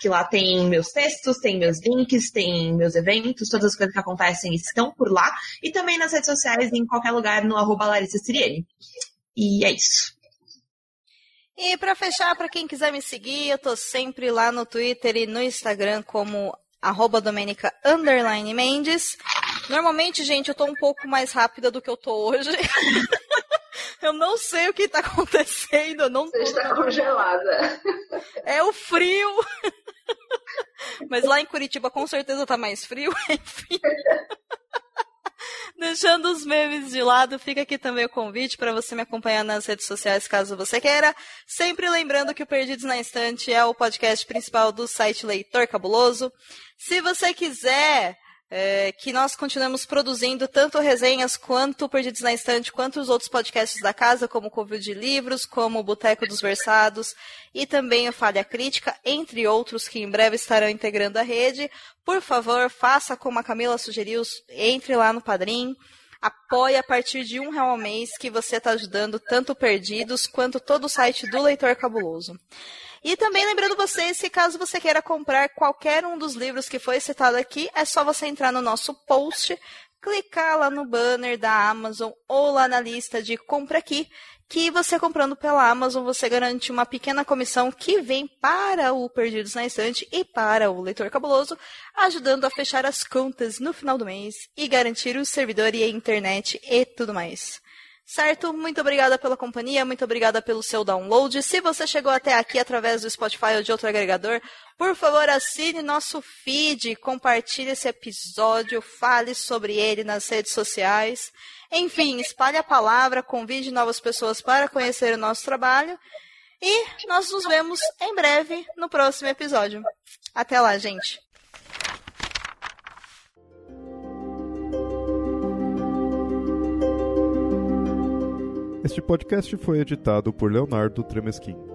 que lá tem meus textos, tem meus links, tem meus eventos, todas as coisas que acontecem estão por lá. E também nas redes sociais, em qualquer lugar, no arroba Larissa. E é isso. E pra fechar, pra quem quiser me seguir, eu tô sempre lá no Twitter e no Instagram como arroba Domenica underline Mendes. Normalmente, gente, eu tô um pouco mais rápida do que eu tô hoje. eu não sei o que tá acontecendo, eu não Você tô está congelada. É o frio. Mas lá em Curitiba com certeza tá mais frio, enfim. Deixando os memes de lado, fica aqui também o convite para você me acompanhar nas redes sociais caso você queira. Sempre lembrando que o Perdidos na Estante é o podcast principal do site Leitor Cabuloso. Se você quiser é, que nós continuemos produzindo tanto resenhas quanto Perdidos na Estante, quanto os outros podcasts da casa, como o Covil de Livros, como o Boteco dos Versados e também o Falha Crítica, entre outros que em breve estarão integrando a rede. Por favor, faça como a Camila sugeriu, entre lá no Padrim, apoie a partir de um real ao mês que você está ajudando tanto Perdidos quanto todo o site do Leitor Cabuloso. E também lembrando vocês que caso você queira comprar qualquer um dos livros que foi citado aqui, é só você entrar no nosso post, clicar lá no banner da Amazon ou lá na lista de compra aqui, que você comprando pela Amazon você garante uma pequena comissão que vem para o Perdidos na Estante e para o Leitor Cabuloso, ajudando a fechar as contas no final do mês e garantir o servidor e a internet e tudo mais. Certo? Muito obrigada pela companhia, muito obrigada pelo seu download. Se você chegou até aqui através do Spotify ou de outro agregador, por favor, assine nosso feed, compartilhe esse episódio, fale sobre ele nas redes sociais. Enfim, espalhe a palavra, convide novas pessoas para conhecer o nosso trabalho. E nós nos vemos em breve no próximo episódio. Até lá, gente. Este podcast foi editado por Leonardo Tremesquim.